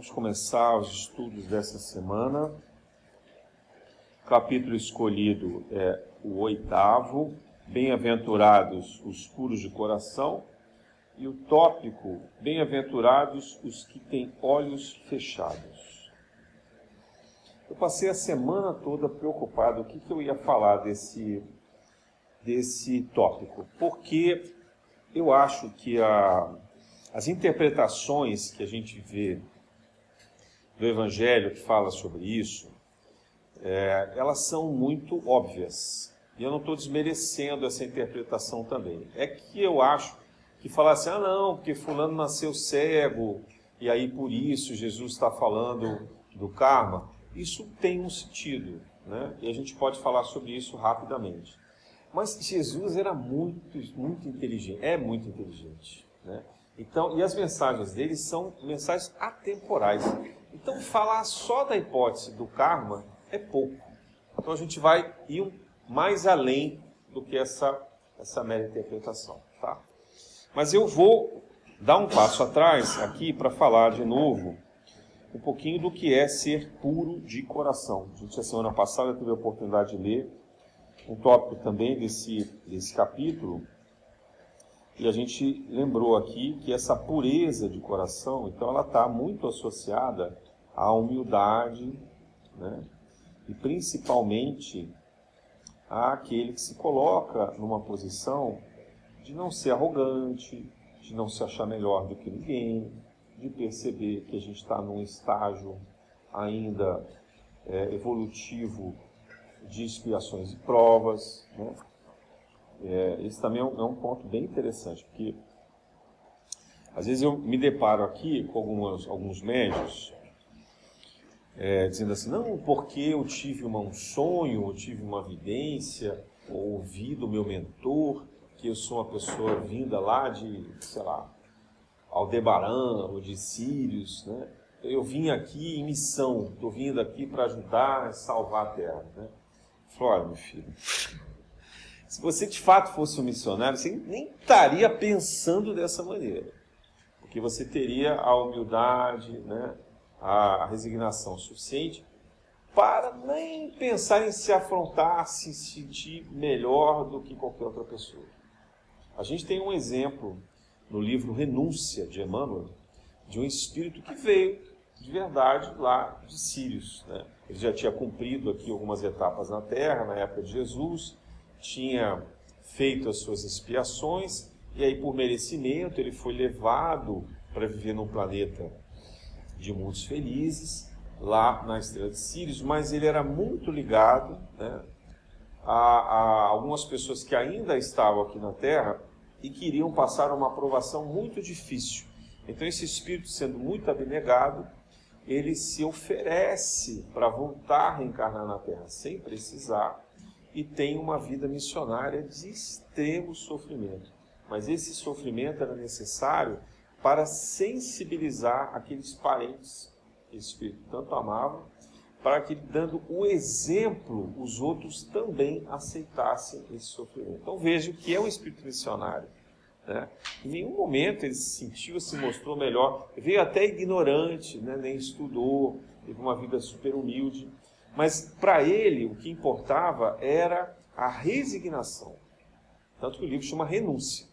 Vamos começar os estudos dessa semana. O capítulo escolhido é o oitavo, Bem-aventurados os puros de coração, e o tópico, Bem-aventurados os que têm olhos fechados. Eu passei a semana toda preocupado o que, que eu ia falar desse, desse tópico, porque eu acho que a, as interpretações que a gente vê do Evangelho que fala sobre isso, é, elas são muito óbvias. E eu não estou desmerecendo essa interpretação também. É que eu acho que falar assim, ah não, porque fulano nasceu cego, e aí por isso Jesus está falando do karma, isso tem um sentido, né? E a gente pode falar sobre isso rapidamente. Mas Jesus era muito, muito inteligente, é muito inteligente, né? Então, e as mensagens dele são mensagens atemporais. Então, falar só da hipótese do karma é pouco. Então, a gente vai ir mais além do que essa, essa mera interpretação. Tá? Mas eu vou dar um passo atrás aqui para falar de novo um pouquinho do que é ser puro de coração. A gente, a semana passada, teve a oportunidade de ler um tópico também desse, desse capítulo, e a gente lembrou aqui que essa pureza de coração, então ela está muito associada à humildade, né? e principalmente àquele que se coloca numa posição de não ser arrogante, de não se achar melhor do que ninguém, de perceber que a gente está num estágio ainda é, evolutivo de expiações e provas. Né? É, esse também é um, é um, ponto bem interessante, porque às vezes eu me deparo aqui com algumas, alguns médios é, dizendo assim, não, porque eu tive uma, um sonho, eu tive uma vidência, ou ouvi do meu mentor, que eu sou uma pessoa vinda lá de, sei lá, Aldebaran ou de Sírios, né? Eu vim aqui em missão, estou vindo aqui para ajudar a salvar a terra. Né? Flora, meu filho, se você de fato fosse um missionário, você nem estaria pensando dessa maneira. Porque você teria a humildade, né, a resignação suficiente para nem pensar em se afrontar, se sentir melhor do que qualquer outra pessoa. A gente tem um exemplo no livro Renúncia de Emmanuel, de um espírito que veio de verdade lá de Sírios. Né? Ele já tinha cumprido aqui algumas etapas na Terra, na época de Jesus, tinha feito as suas expiações, e aí, por merecimento, ele foi levado para viver num planeta de mundos felizes, lá na estrela de Sírios, mas ele era muito ligado né, a, a, algumas pessoas que ainda estavam aqui na Terra e queriam passar uma aprovação muito difícil. Então, esse espírito, sendo muito abnegado, ele se oferece para voltar a reencarnar na Terra sem precisar e tem uma vida missionária de extremo sofrimento. Mas esse sofrimento era necessário para sensibilizar aqueles parentes que esse Espírito tanto amava, para que, dando o exemplo, os outros também aceitassem esse sofrimento. Então veja o que é um Espírito missionário. Né? Em nenhum momento ele se sentiu, se mostrou melhor. Veio até ignorante, né? nem estudou, teve uma vida super humilde. Mas para ele o que importava era a resignação. Tanto que o livro chama Renúncia.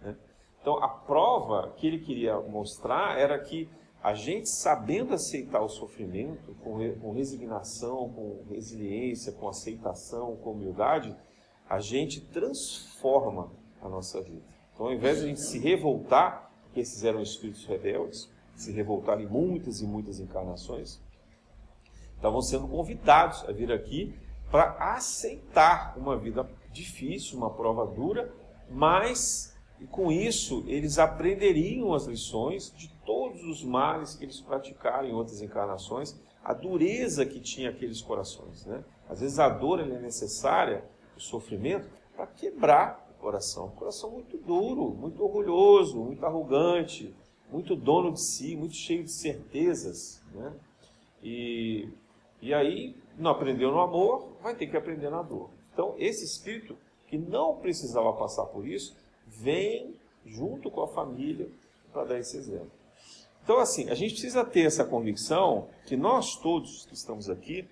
Né? Então a prova que ele queria mostrar era que a gente, sabendo aceitar o sofrimento, com, resignação, com resiliência, com aceitação, com humildade, a gente transforma a nossa vida. Então, ao invés de a gente se revoltar, porque esses eram espíritos rebeldes, se revoltaram em muitas e muitas encarnações, estavam sendo convidados a vir aqui para aceitar uma vida difícil, uma prova dura, mas e com isso eles aprenderiam as lições de todos os males que eles praticaram em outras encarnações, a dureza que tinha aqueles corações. Né? Às vezes a dor é necessária, o sofrimento, para quebrar o coração. Um coração muito duro, muito orgulhoso, muito arrogante, muito dono de si, muito cheio de certezas. Né? E e aí, não aprendeu no amor, vai ter que aprender na dor. Então, esse espírito que não precisava passar por isso, vem junto com a família para dar esse exemplo. Então, assim, a gente precisa ter essa convicção que nós todos que estamos aqui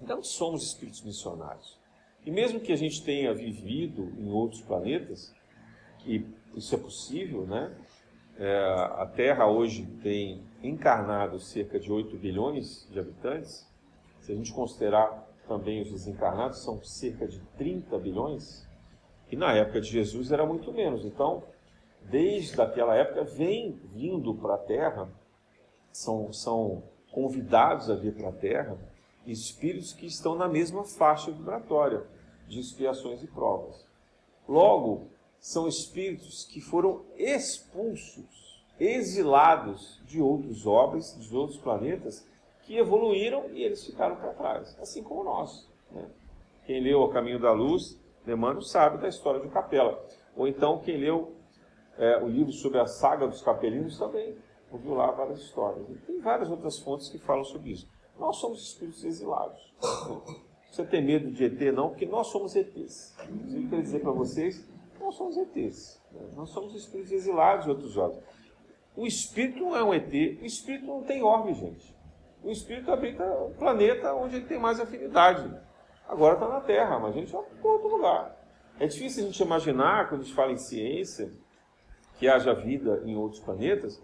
não somos espíritos missionários. E mesmo que a gente tenha vivido em outros planetas, e isso é possível, né? É, a Terra hoje tem encarnado cerca de 8 bilhões de habitantes. Se a gente considerar também os desencarnados, são cerca de 30 bilhões. E na época de Jesus era muito menos. Então, desde aquela época, vem vindo para a Terra, são, são convidados a vir para a Terra, espíritos que estão na mesma faixa vibratória de expiações e provas. Logo, são espíritos que foram expulsos, exilados de outros orbes, de outros planetas, que evoluíram e eles ficaram para trás, assim como nós. Né? Quem leu O Caminho da Luz, Lemano, sabe da história de Capela. Ou então, quem leu é, o livro sobre a saga dos capelinos também ouviu lá várias histórias. E tem várias outras fontes que falam sobre isso. Nós somos espíritos exilados. Você tem medo de ET, não, porque nós somos ETs. Inclusive, quero dizer para vocês, nós somos ETs. Nós somos espíritos exilados de outros olhos. O espírito não é um ET, o espírito não tem orbe, gente. O espírito habita o planeta onde ele tem mais afinidade. Agora está na Terra, mas a gente vai para outro lugar. É difícil a gente imaginar, quando a gente fala em ciência, que haja vida em outros planetas,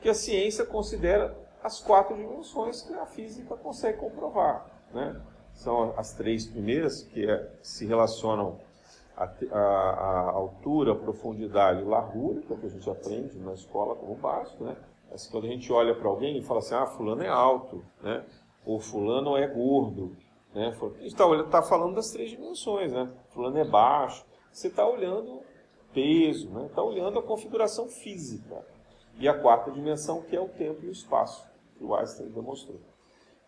que a ciência considera as quatro dimensões que a física consegue comprovar. Né? São as três primeiras que é, se relacionam à, altura, profundidade e largura, que é o que a gente aprende na escola como básico. Né? Mas quando a gente olha para alguém e fala assim, ah, fulano é alto, né? ou fulano é gordo. Né? A gente está tá falando das três dimensões, né? fulano é baixo. Você está olhando peso, está né? Tá olhando a configuração física. E a quarta dimensão, que é o tempo e o espaço, que o Einstein demonstrou.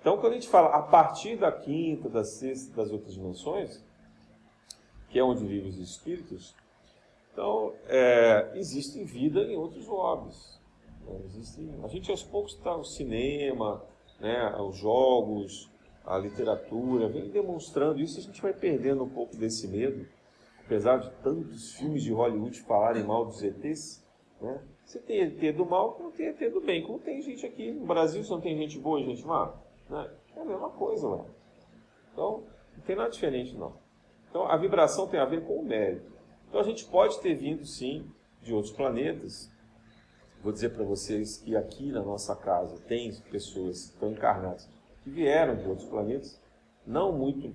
Então, quando a gente fala a partir da quinta, da sexta, das outras dimensões, que é onde vivem os espíritos, então, é, existe vida em outros orbes. Existe, a gente aos poucos está o cinema, né, os jogos, a literatura, vem demonstrando isso, a gente vai perdendo um pouco desse medo apesar de tantos filmes de Hollywood falarem mal dos ETs, né? Você tem ET do mal, como tem ET do bem. Como tem gente aqui no Brasil, se não tem gente boa gente má, né? é a mesma coisa lá. Então, não tem nada diferente não. Então, a vibração tem a ver com o mérito. Então, a gente pode ter vindo, sim, de outros planetas. Vou dizer para vocês que aqui na nossa casa tem pessoas que estão encarnadas que vieram de outros planetas, não muito,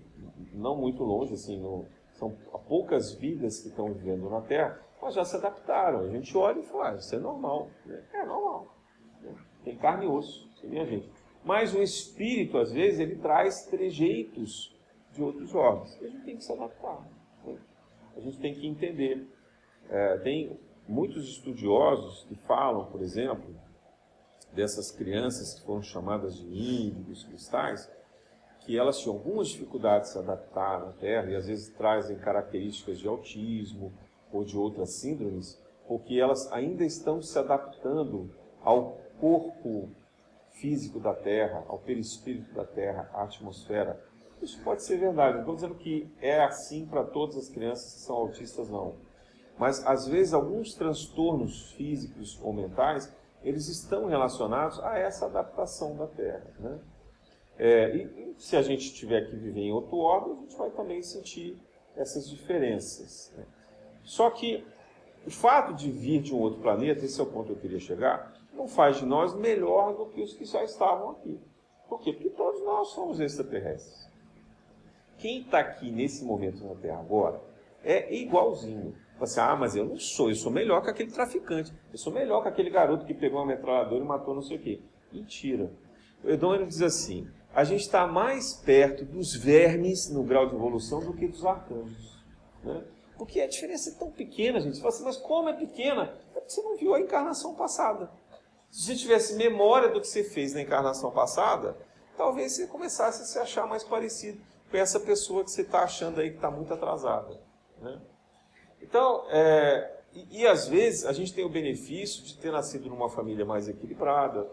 não muito longe, assim, no, são poucas vidas que estão vivendo na Terra, mas já se adaptaram. A gente olha e fala, ah, isso é normal. Né? É normal. Né? Tem carne e osso, minha gente. Mas o espírito, às vezes, ele traz trejeitos de outros órgãos. A gente tem que se adaptar. Né? A gente tem que entender. É, tem muitos estudiosos que falam, por exemplo, dessas crianças que foram chamadas de índigos, cristais, que elas tinham algumas dificuldades de se adaptar na Terra e às vezes trazem características de autismo ou de outras síndromes, porque elas ainda estão se adaptando ao corpo físico da Terra, ao perispírito da Terra, à atmosfera. Isso pode ser verdade. Não estou dizendo que é assim para todas as crianças que são autistas, não. Mas às vezes alguns transtornos físicos ou mentais eles estão relacionados a essa adaptação da Terra, né? É, e, e, se a gente tiver que viver em outro órgão, a gente vai também sentir essas diferenças. Né? Só que o fato de vir de um outro planeta, esse é o ponto que eu queria chegar, não faz de nós melhor do que os que já estavam aqui. Por quê? Porque todos nós somos extraterrestres. Quem está aqui nesse momento na Terra agora é igualzinho. Você, ah, mas eu não sou, eu sou melhor que aquele traficante, eu sou melhor que aquele garoto que pegou uma metralhadora e matou não sei o quê. Mentira. O Edônio diz assim: a gente está mais perto dos vermes no grau de evolução do que dos arcanjos. Né? Porque a diferença é tão pequena, gente. Você fala assim, mas como é pequena? É porque você não viu a encarnação passada. Se você tivesse memória do que você fez na encarnação passada, talvez você começasse a se achar mais parecido com essa pessoa que você está achando aí que está muito atrasada. Né? Então, é, e, e às vezes a gente tem o benefício de ter nascido numa família mais equilibrada,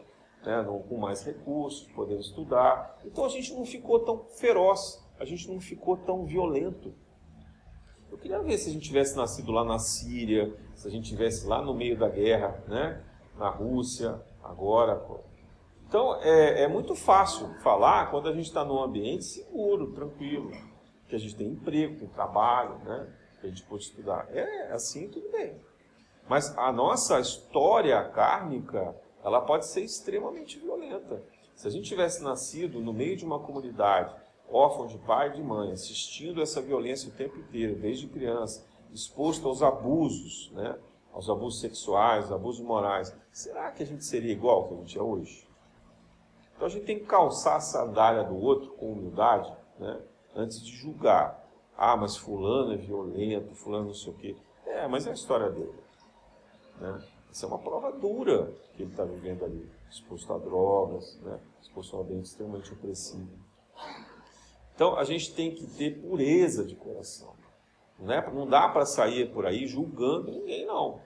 né, com mais recursos, podendo estudar. Então a gente não ficou tão feroz, a gente não ficou tão violento. Eu queria ver se a gente tivesse nascido lá na Síria, se a gente tivesse lá no meio da guerra, né, na Rússia, agora. Então é, é muito fácil falar quando a gente está num ambiente seguro, tranquilo, que a gente tem emprego, tem trabalho, né? Que a gente pode estudar. É assim, tudo bem. Mas a nossa história kármica, ela pode ser extremamente violenta. Se a gente tivesse nascido no meio de uma comunidade órfão de pai e de mãe, assistindo essa violência o tempo inteiro, desde criança, exposto aos abusos, né? aos abusos sexuais, abusos morais, será que a gente seria igual que a gente é hoje? Então a gente tem que calçar a sandália do outro com humildade, né? antes de julgar. Ah, mas fulano é violento, fulano não sei o quê. É, mas é a história dele. Né? Isso é uma prova dura que ele está vivendo ali, exposto a drogas, né? exposto a um ambiente extremamente opressivo. Então a gente tem que ter pureza de coração. Né? Não dá para sair por aí julgando ninguém, não.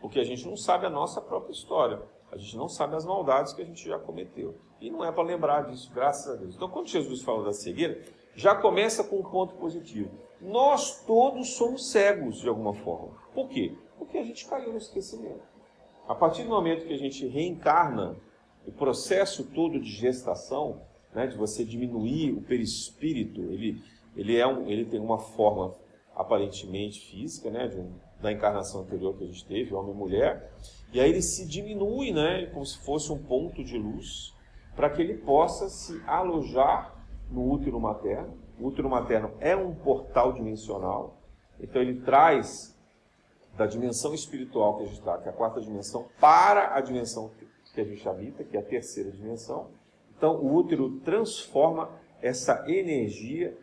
Porque a gente não sabe a nossa própria história. A gente não sabe as maldades que a gente já cometeu. E não é para lembrar disso, graças a Deus. Então, quando Jesus fala da cegueira, já começa com um ponto positivo. Nós todos somos cegos de alguma forma. Por quê? Porque a gente caiu no esquecimento. A partir do momento que a gente reencarna, o processo todo de gestação, né, de você diminuir o perispírito, ele, ele, é um, ele tem uma forma aparentemente física, né, um, da encarnação anterior que a gente teve, homem e mulher, e aí ele se diminui, né, como se fosse um ponto de luz, para que ele possa se alojar no útero materno. O útero materno é um portal dimensional, então ele traz da dimensão espiritual que a gente está, que é a quarta dimensão, para a dimensão que a gente habita, que é a terceira dimensão. Então o útero transforma essa energia,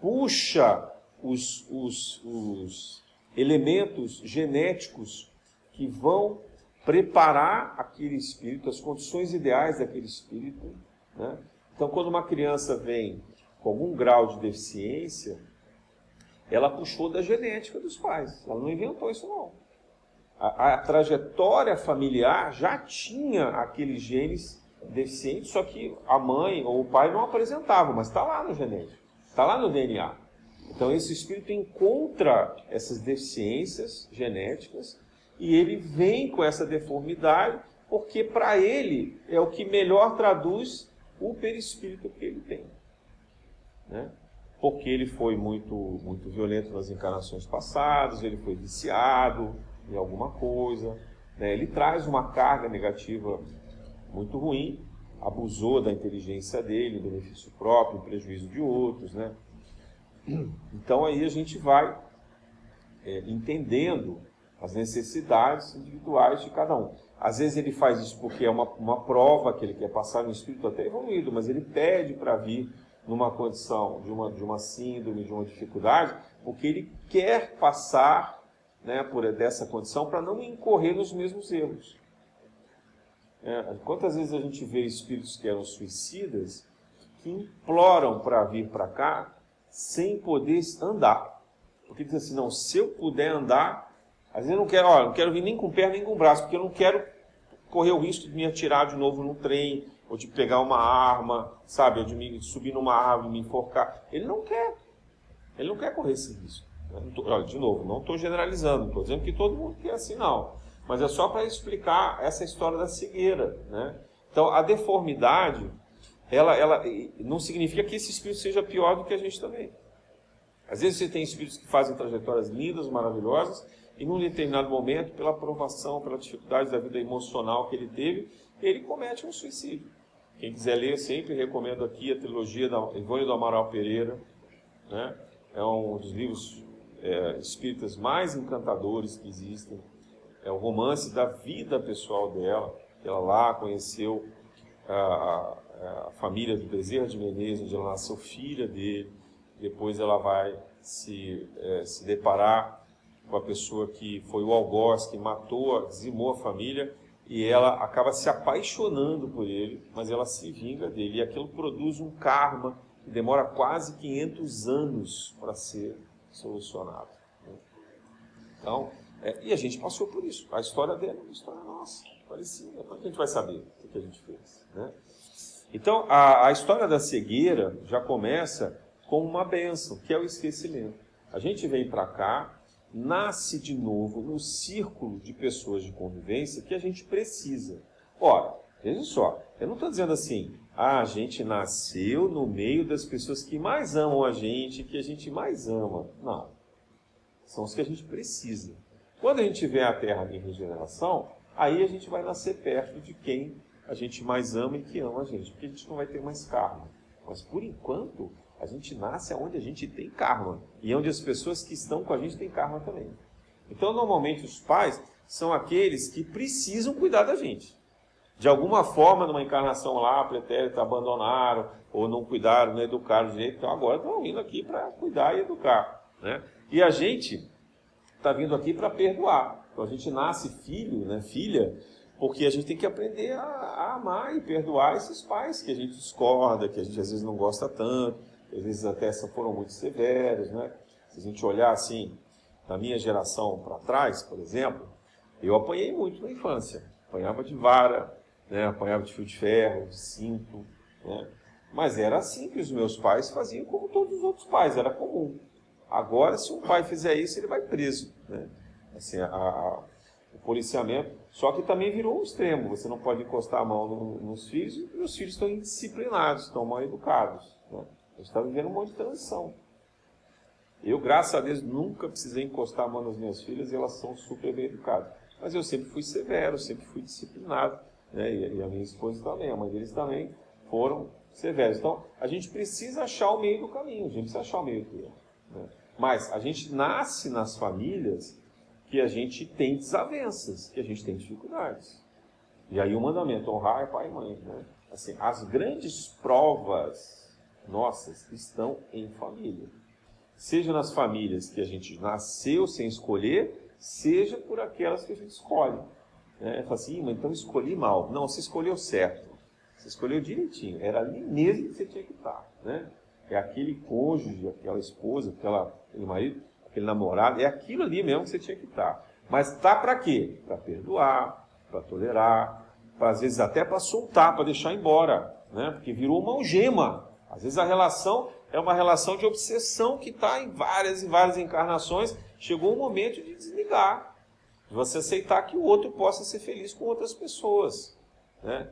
puxa os, os, os elementos genéticos que vão preparar aquele espírito, as condições ideais daquele espírito. Né? Então, quando uma criança vem com algum grau de deficiência, ela puxou da genética dos pais. Ela não inventou isso, não. A, a trajetória familiar já tinha aqueles genes deficientes, só que a mãe ou o pai não apresentavam, mas está lá no genético, está lá no DNA. Então esse espírito encontra essas deficiências genéticas e ele vem com essa deformidade porque para ele é o que melhor traduz o perispírito que ele tem. Né? Porque ele foi muito, muito violento nas encarnações passadas, ele foi viciado em alguma coisa, né? ele traz uma carga negativa muito ruim, abusou da inteligência dele, em benefício próprio, em prejuízo de outros, né? Então aí a gente vai é, entendendo as necessidades individuais de cada um. Às vezes ele faz isso porque é uma, uma prova que ele quer passar no espírito até evoluído, mas ele pede para vir numa condição de uma, de uma síndrome, de uma dificuldade, porque ele quer passar né, por dessa condição para não incorrer nos mesmos erros. É, quantas vezes a gente vê espíritos que eram suicidas que imploram para vir para cá sem poder andar. Porque diz assim, não, se eu puder andar, às vezes eu não quero, ó, não quero vir nem com perna nem com braço, porque eu não quero correr o risco de me atirar de novo no trem, ou de pegar uma arma, sabe, ou de me subir numa árvore, me enforcar. Ele não quer. Ele não quer correr esse risco. Olha, de novo, não estou generalizando, estou dizendo que todo mundo quer assim, não. Mas é só para explicar essa história da cegueira. Né? Então, a deformidade ela, ela não significa que esse espírito seja pior do que a gente também. Às vezes você tem espíritos que fazem trajetórias lindas, maravilhosas, e num determinado momento, pela provação, pela dificuldade da vida emocional que ele teve, ele comete um suicídio. Quem quiser ler, sempre recomendo aqui a trilogia da Ivone do Amaral Pereira. Né? É um dos livros é, espíritas mais encantadores que existem. É o romance da vida pessoal dela. Ela lá conheceu a, a família do Bezerra de Menezes, onde ela nasceu filha dele. Depois ela vai se, é, se deparar com a pessoa que foi o algoz, que matou, dizimou a família, e ela acaba se apaixonando por ele, mas ela se vinga dele. E aquilo produz um karma que demora quase 500 anos para ser solucionado. Né? Então, é, e a gente passou por isso. A história dela é uma história nossa, parecida. Como é que a gente vai saber o que a gente fez? Né? Então, a, a história da cegueira já começa com uma benção, que é o esquecimento. A gente vem para cá, nasce de novo no círculo de pessoas de convivência que a gente precisa. Ora, veja só, eu não estou dizendo assim, ah, a gente nasceu no meio das pessoas que mais amam a gente, que a gente mais ama. Não. São os que a gente precisa. Quando a gente vê a Terra em regeneração, aí a gente vai nascer perto de quem a gente mais ama e que ama a gente, porque a gente não vai ter mais karma. Mas por enquanto, a gente nasce onde a gente tem karma e onde as pessoas que estão com a gente têm karma também. Então, normalmente, os pais são aqueles que precisam cuidar da gente. De alguma forma, numa encarnação lá, pretérita, abandonaram ou não cuidaram, não educaram direito, então agora estão vindo aqui para cuidar e educar. Né? E a gente está vindo aqui para perdoar. Então a gente nasce filho, né, filha, porque a gente tem que aprender a, a, amar e perdoar esses pais que a gente discorda, que a gente às vezes não gosta tanto, às vezes até foram muito severos, né? Se a gente olhar assim, da minha geração para trás, por exemplo, eu apanhei muito na infância. Apanhava de vara, né? apanhava de fio de ferro, de cinto, né? Mas era assim que os meus pais faziam, como todos os outros pais, era comum. Agora, se um pai fizer isso, ele vai preso. Né? Assim, a, a, o policiamento. Só que também virou um extremo. Você não pode encostar a mão no, nos filhos e os filhos estão indisciplinados, estão mal educados. Gente está vivendo um monte de transição. Eu, graças a Deus, nunca precisei encostar a mão nas minhas filhas e elas são super bem educadas. Mas eu sempre fui severo, sempre fui disciplinado. Né? E, a minha esposa também, a mãe deles também foram severos. Então, a gente precisa achar o meio do caminho, a gente precisa achar o meio do caminho. Né? Mas a gente nasce nas famílias que a gente tem desavenças, que a gente tem dificuldades. E aí o mandamento, honrar pai e mãe. Né? Assim, as grandes provas nossas estão em família. Seja nas famílias que a gente nasceu sem escolher, seja por aquelas que a gente escolhe. Né? Fala assim, mas então escolhi mal. Não, você escolheu certo. Você escolheu direitinho. Era ali mesmo que você tinha que estar. Né? É aquele cônjuge, aquela esposa, aquela, aquele marido, aquele namorado. É aquilo ali mesmo que você tinha que estar. Mas tá para quê? Para perdoar, para tolerar, para às vezes até para soltar, para deixar embora. Né? Porque virou uma algema. Às vezes a relação é uma relação de obsessão que está em várias e várias encarnações. Chegou o momento de desligar, de você aceitar que o outro possa ser feliz com outras pessoas. Né?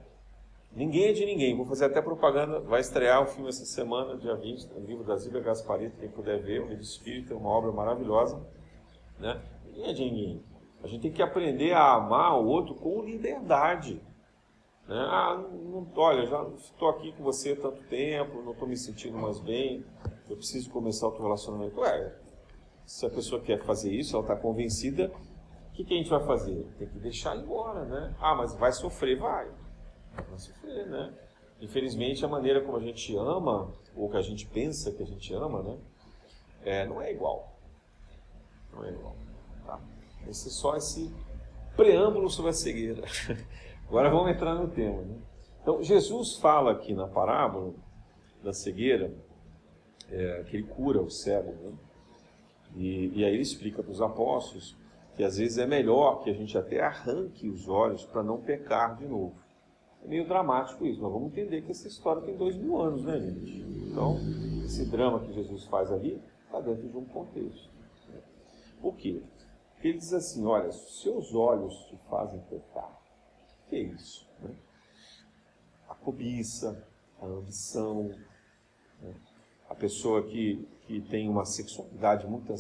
Ninguém é de ninguém. Vou fazer até propaganda. Vai estrear o filme essa semana, dia 20, o livro da Zíbia Gasparito, quem puder ver, o livro é uma obra maravilhosa. Né? Ninguém é de ninguém. A gente tem que aprender a amar o outro com liberdade. Né? Ah, não, olha, já estou aqui com você há tanto tempo, não estou me sentindo mais bem, eu preciso começar outro relacionamento. Ué, se a pessoa quer fazer isso, ela está convencida, o que, que a gente vai fazer? Tem que deixar embora, né? Ah, mas vai sofrer, vai vai sofrer, né? Infelizmente, a maneira como a gente ama, ou que a gente pensa que a gente ama, né? É, não é igual. Não é igual. Tá? Esse é só esse preâmbulo sobre a cegueira. Agora vamos entrar no tema. Né? Então, Jesus fala aqui na parábola da cegueira, é, que ele cura o cego. Né? E, e aí ele explica para os apóstolos que às vezes é melhor que a gente até arranque os olhos para não pecar de novo. É meio dramático isso, mas vamos entender que essa história tem dois mil anos, né, gente? Então, esse drama que Jesus faz ali está dentro de um contexto. Por quê? Porque ele diz assim: olha, seus olhos te fazem pecar. Que é isso? Né? A cobiça, a ambição, né? a pessoa que, que tem uma sexualidade muito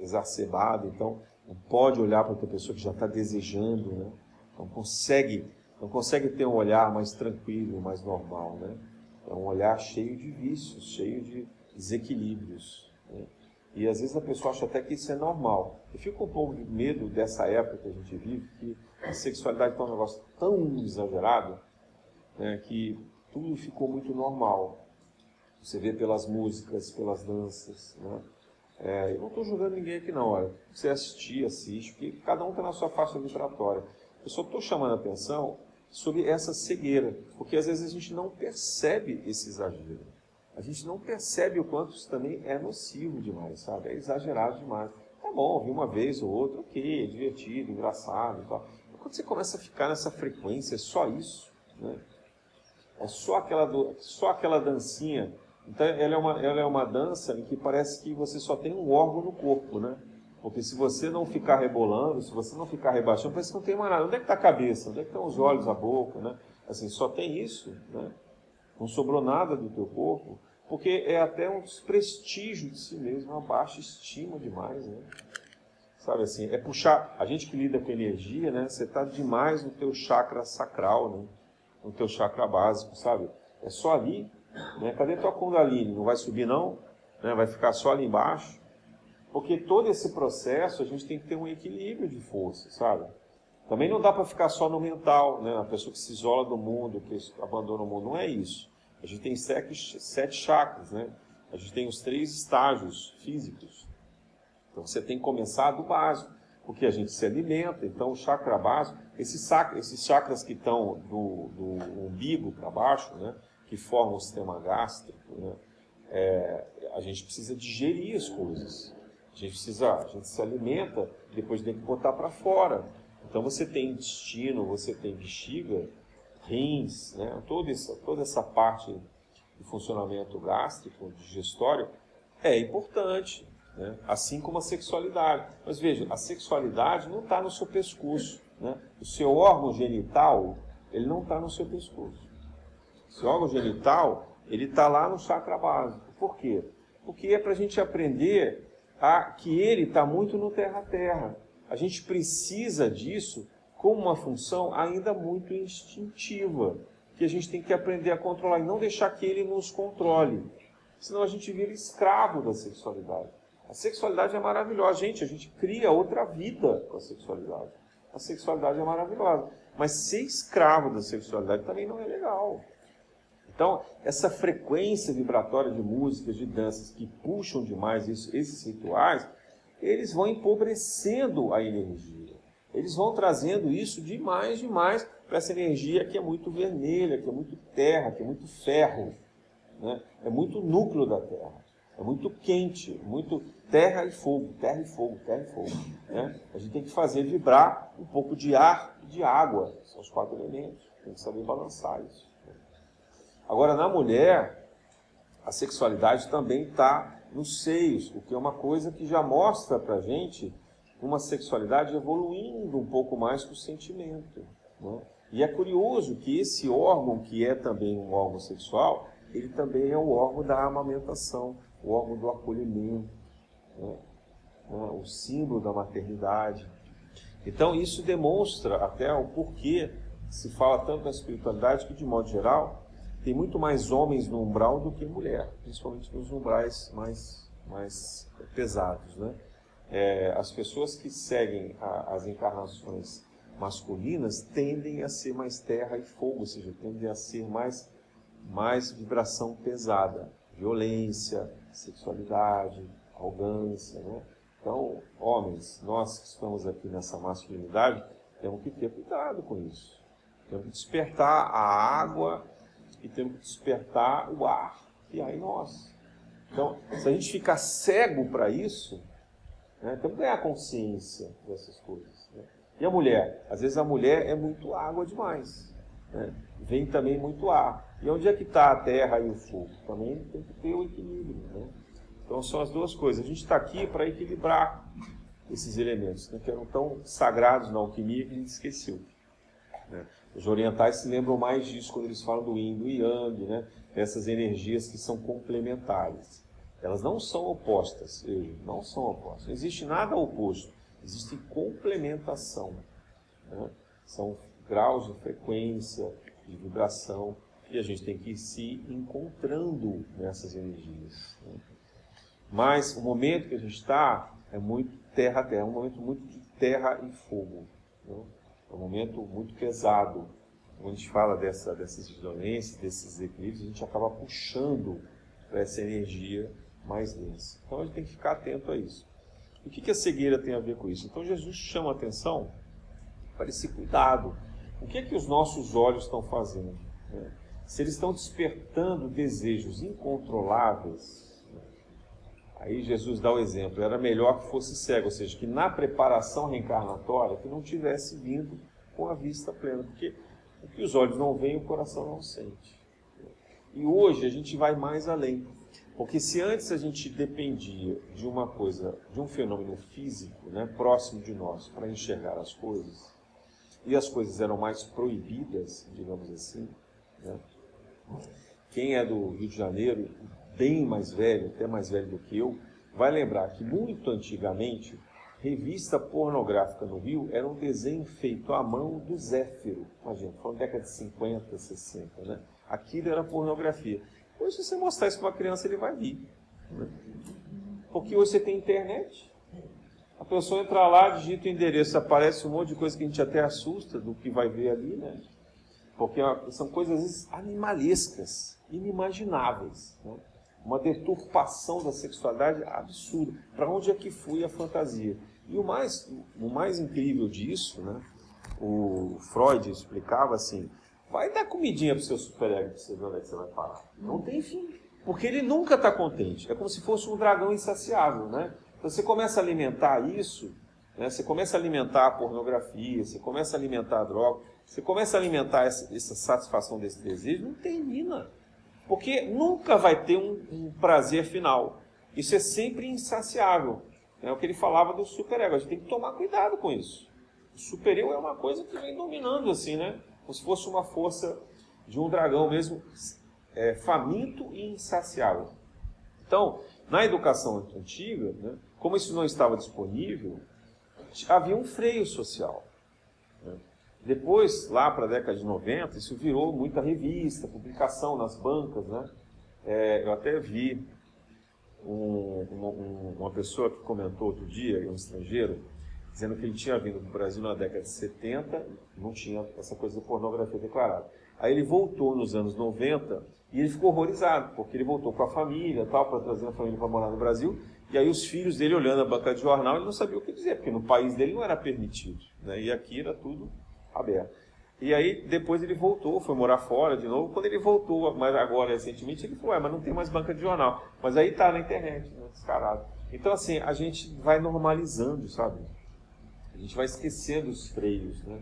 exacerbada, então não pode olhar para outra pessoa que já está desejando, né? não consegue não consegue ter um olhar mais tranquilo, mais normal, né? É um olhar cheio de vícios, cheio de desequilíbrios. Né? E às vezes a pessoa acha até que isso é normal. Eu fico um pouco de medo dessa época que a gente vive, que a sexualidade está um negócio tão exagerado né, que tudo ficou muito normal. Você vê pelas músicas, pelas danças. Né? É, eu não estou julgando ninguém aqui não, olha. Você assistir, assiste, porque cada um está na sua faixa vibratória. Eu só estou chamando a atenção sobre essa cegueira, porque às vezes a gente não percebe esse exagero. A gente não percebe o quanto isso também é nocivo demais, sabe? É exagerado demais. Tá bom, vi uma vez ou outra, ok, é divertido, engraçado e tal. Quando você começa a ficar nessa frequência, é só isso, né? É só aquela, do, só aquela dancinha. Então ela é, uma, ela é uma dança em que parece que você só tem um órgão no corpo, né? Porque se você não ficar rebolando, se você não ficar rebaixando, parece que não tem mais nada. Onde é que está a cabeça? Onde é que estão os olhos, a boca? Né? Assim, só tem isso. Né? Não sobrou nada do teu corpo. Porque é até um desprestígio de si mesmo, uma baixa estima demais. Né? Sabe assim, é puxar. A gente que lida com energia, né? Você está demais no teu chakra sacral, né? No teu chakra básico, sabe? É só ali. Né? Cadê tua Kundalini? Não vai subir, não? Né? Vai ficar só ali embaixo? Porque todo esse processo a gente tem que ter um equilíbrio de força, sabe? Também não dá para ficar só no mental, né? A pessoa que se isola do mundo, que abandona o mundo, não é isso. A gente tem sete, sete chakras, né? A gente tem os três estágios físicos. Então você tem que começar do básico, porque a gente se alimenta. Então o chakra básico, esses, esses chakras que estão do, do umbigo para baixo, né? Que formam o sistema gástrico, né? É, a gente precisa digerir as coisas. A gente precisa, a gente se alimenta, depois tem que botar para fora. Então você tem intestino, você tem bexiga, rins, né? toda, essa, toda essa parte de funcionamento gástrico, digestório, é importante. Né? Assim como a sexualidade. Mas veja, a sexualidade não está no seu pescoço. Né? O seu órgão genital, ele não está no seu pescoço. O seu órgão genital, ele está lá no chakra básico. Por quê? Porque é para a gente aprender a, que ele está muito no terra-terra. A gente precisa disso como uma função ainda muito instintiva, que a gente tem que aprender a controlar e não deixar que ele nos controle. Senão a gente vira escravo da sexualidade. A sexualidade é maravilhosa. Gente, a gente cria outra vida com a sexualidade. A sexualidade é maravilhosa. Mas ser escravo da sexualidade também não é legal. Então, essa frequência vibratória de músicas, de danças que puxam demais isso, esses rituais, eles vão empobrecendo a energia. Eles vão trazendo isso demais, demais para essa energia que é muito vermelha, que é muito terra, que é muito ferro. Né? É muito núcleo da terra. É muito quente, muito terra e fogo, terra e fogo, terra e fogo. Né? A gente tem que fazer vibrar um pouco de ar e de água. São os quatro elementos. Tem que saber balançar isso. Agora, na mulher, a sexualidade também está nos seios, o que é uma coisa que já mostra para a gente uma sexualidade evoluindo um pouco mais que o sentimento. Né? E é curioso que esse órgão, que é também um órgão sexual, ele também é o órgão da amamentação, o órgão do acolhimento, né? né? o símbolo da maternidade. Então, isso demonstra até o porquê se fala tanto na espiritualidade que, de modo geral, tem muito mais homens no umbral do que mulher, principalmente nos umbrais mais, mais pesados. Né? É, as pessoas que seguem a, as encarnações masculinas tendem a ser mais terra e fogo, ou seja, tendem a ser mais, mais vibração pesada, violência, sexualidade, arrogância. Né? Então, homens, nós que estamos aqui nessa masculinidade, temos que ter cuidado com isso. Temos que despertar a água e temos que despertar o ar que há em nós. Então, se a gente ficar cego para isso, né, temos que ganhar consciência dessas coisas. Né? E a mulher? Às vezes a mulher é muito água demais. Né? Vem também muito ar. E onde é que está a terra e o fogo? Também tem que ter o equilíbrio. Né? Então são as duas coisas. A gente está aqui para equilibrar esses elementos, né, que eram tão sagrados na alquimia que a gente esqueceu. Né? Os orientais se lembram mais disso quando eles falam do yin, do yang, né? essas energias que são complementares. Elas não são opostas, não são opostas. Não existe nada oposto, existe complementação. Né? São graus de frequência, de vibração, e a gente tem que ir se encontrando nessas energias. Né? Mas o momento que a gente está é muito terra-terra, é um momento muito de terra e fogo. Né? É um momento muito pesado. Quando a gente fala dessa, dessas violências, desses equilíbrios, a gente acaba puxando para essa energia mais densa. Então a gente tem que ficar atento a isso. E o que, que a cegueira tem a ver com isso? Então Jesus chama a atenção para esse cuidado. O que é que os nossos olhos estão fazendo? Né? Se eles estão despertando desejos incontroláveis, Aí Jesus dá o exemplo, era melhor que fosse cego, ou seja, que na preparação reencarnatória que não tivesse vindo com a vista plena, porque o que os olhos não veem, o coração não sente. E hoje a gente vai mais além. Porque se antes a gente dependia de uma coisa, de um fenômeno físico, né, próximo de nós, para enxergar as coisas, e as coisas eram mais proibidas, digamos assim? Quem é do Rio de Janeiro, bem mais velho, até mais velho do que eu, vai lembrar que muito antigamente, revista pornográfica no Rio era um desenho feito à mão do Zéfiro. Imagina, foi na década de 50, 60, né? Aquilo era pornografia. Hoje, se você mostrar isso para uma criança, ele vai rir. Porque hoje você tem internet. A pessoa entra lá, digita o endereço, aparece um monte de coisa que a gente até assusta do que vai ver ali, né? Porque são coisas animalescas, inimagináveis. Né? Uma deturpação da sexualidade absurda. Para onde é que foi a fantasia? E o mais, o mais incrível disso, né? o Freud explicava assim, Vai dar comidinha pro seu superego para você ver onde é que você vai parar. Não tem fim. Porque ele nunca está contente. É como se fosse um dragão insaciável, né? Então você começa a alimentar isso, né? você começa a alimentar a pornografia, você começa a alimentar a droga, você começa a alimentar essa, essa satisfação desse desejo, não termina. Porque nunca vai ter um, um prazer final. Isso é sempre insaciável. É o que ele falava do superego. A gente tem que tomar cuidado com isso. O superego é uma coisa que vem dominando assim, né? como se fosse uma força de um dragão mesmo, é, faminto e insaciável. Então, na educação antiga, né, como isso não estava disponível, havia um freio social. Depois, lá para a década de 90, isso virou muita revista, publicação nas bancas. Né? É, eu até vi um, uma, uma pessoa que comentou outro dia, um estrangeiro, dizendo que ele tinha vindo para o Brasil na década de 70, não tinha essa coisa de pornografia declarada. Aí ele voltou nos anos 90 e ele ficou horrorizado, porque ele voltou com a família, tal, para trazer a família para morar no Brasil, e aí os filhos dele olhando a banca de jornal, ele não sabia o que dizer, porque no país dele não era permitido, né? e aqui era tudo aberto. E aí depois ele voltou, foi morar fora de novo. Quando ele voltou, mas agora recentemente, ele falou, mas não tem mais banca de jornal. Mas aí tá na internet, né? descarado. Então assim, a gente vai normalizando, sabe? A gente vai esquecendo os freios, né?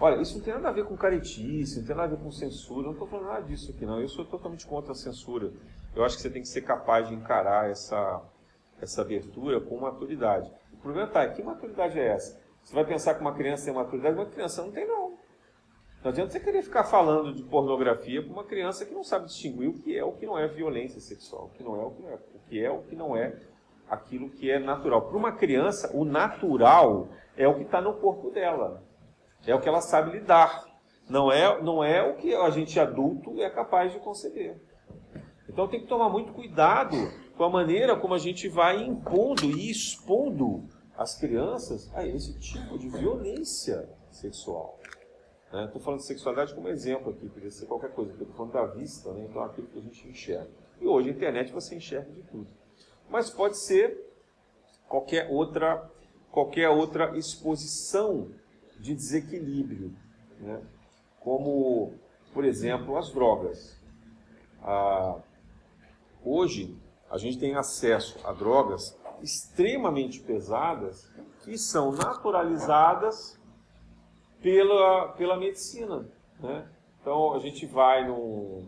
Olha, isso não tem nada a ver com caretice, não tem nada a ver com censura, eu não estou falando nada disso aqui não, eu sou totalmente contra a censura. Eu acho que você tem que ser capaz de encarar essa, essa abertura com maturidade. O problema está, que maturidade é essa? Você vai pensar que uma criança tem maturidade, uma criança não tem não. Não adianta você querer ficar falando de pornografia para uma criança que não sabe distinguir o que é o que não é violência sexual, o que não é o que não é, o que é o que não é aquilo que é natural. Para uma criança, o natural é o que está no corpo dela. É o que ela sabe lidar. Não é, não é o que a gente adulto é capaz de conceber. Então tem que tomar muito cuidado com a maneira como a gente vai impondo e expondo as crianças a esse tipo de violência sexual. Estou né? falando de sexualidade como exemplo aqui, poderia ser qualquer coisa, estou falando da vista, né? então é aquilo que a gente enxerga. E hoje a internet você enxerga de tudo. Mas pode ser qualquer outra qualquer outra exposição de desequilíbrio, né? como, por exemplo, as drogas. Ah, hoje, a gente tem acesso a drogas extremamente pesadas que são naturalizadas pela, pela medicina. Né? Então, a gente vai no,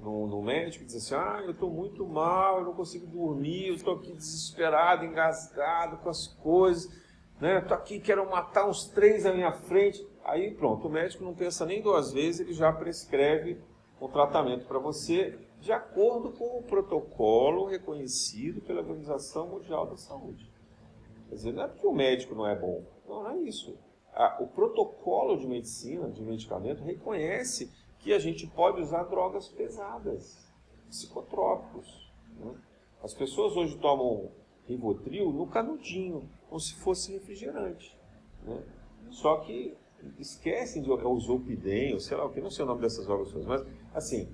no médico e diz assim, ah, eu estou muito mal, eu não consigo dormir, eu estou aqui desesperado, engasgado com as coisas, né? Estou aqui, quero matar uns três à minha frente. Aí pronto, o médico não pensa nem duas vezes, ele já prescreve um tratamento para você de acordo com o protocolo reconhecido pela Organização Mundial da Saúde. Quer dizer, não é porque o médico não é bom, não, não é isso. o protocolo de medicina, de medicamento, reconhece que a gente pode usar drogas pesadas, psicotrópicos. Né? As pessoas hoje tomam Rivotril no canudinho, como se fosse refrigerante. Né? Só que esquecem de usar Zolpidem, ou sei lá o que, não sei o nome dessas drogas, mas assim,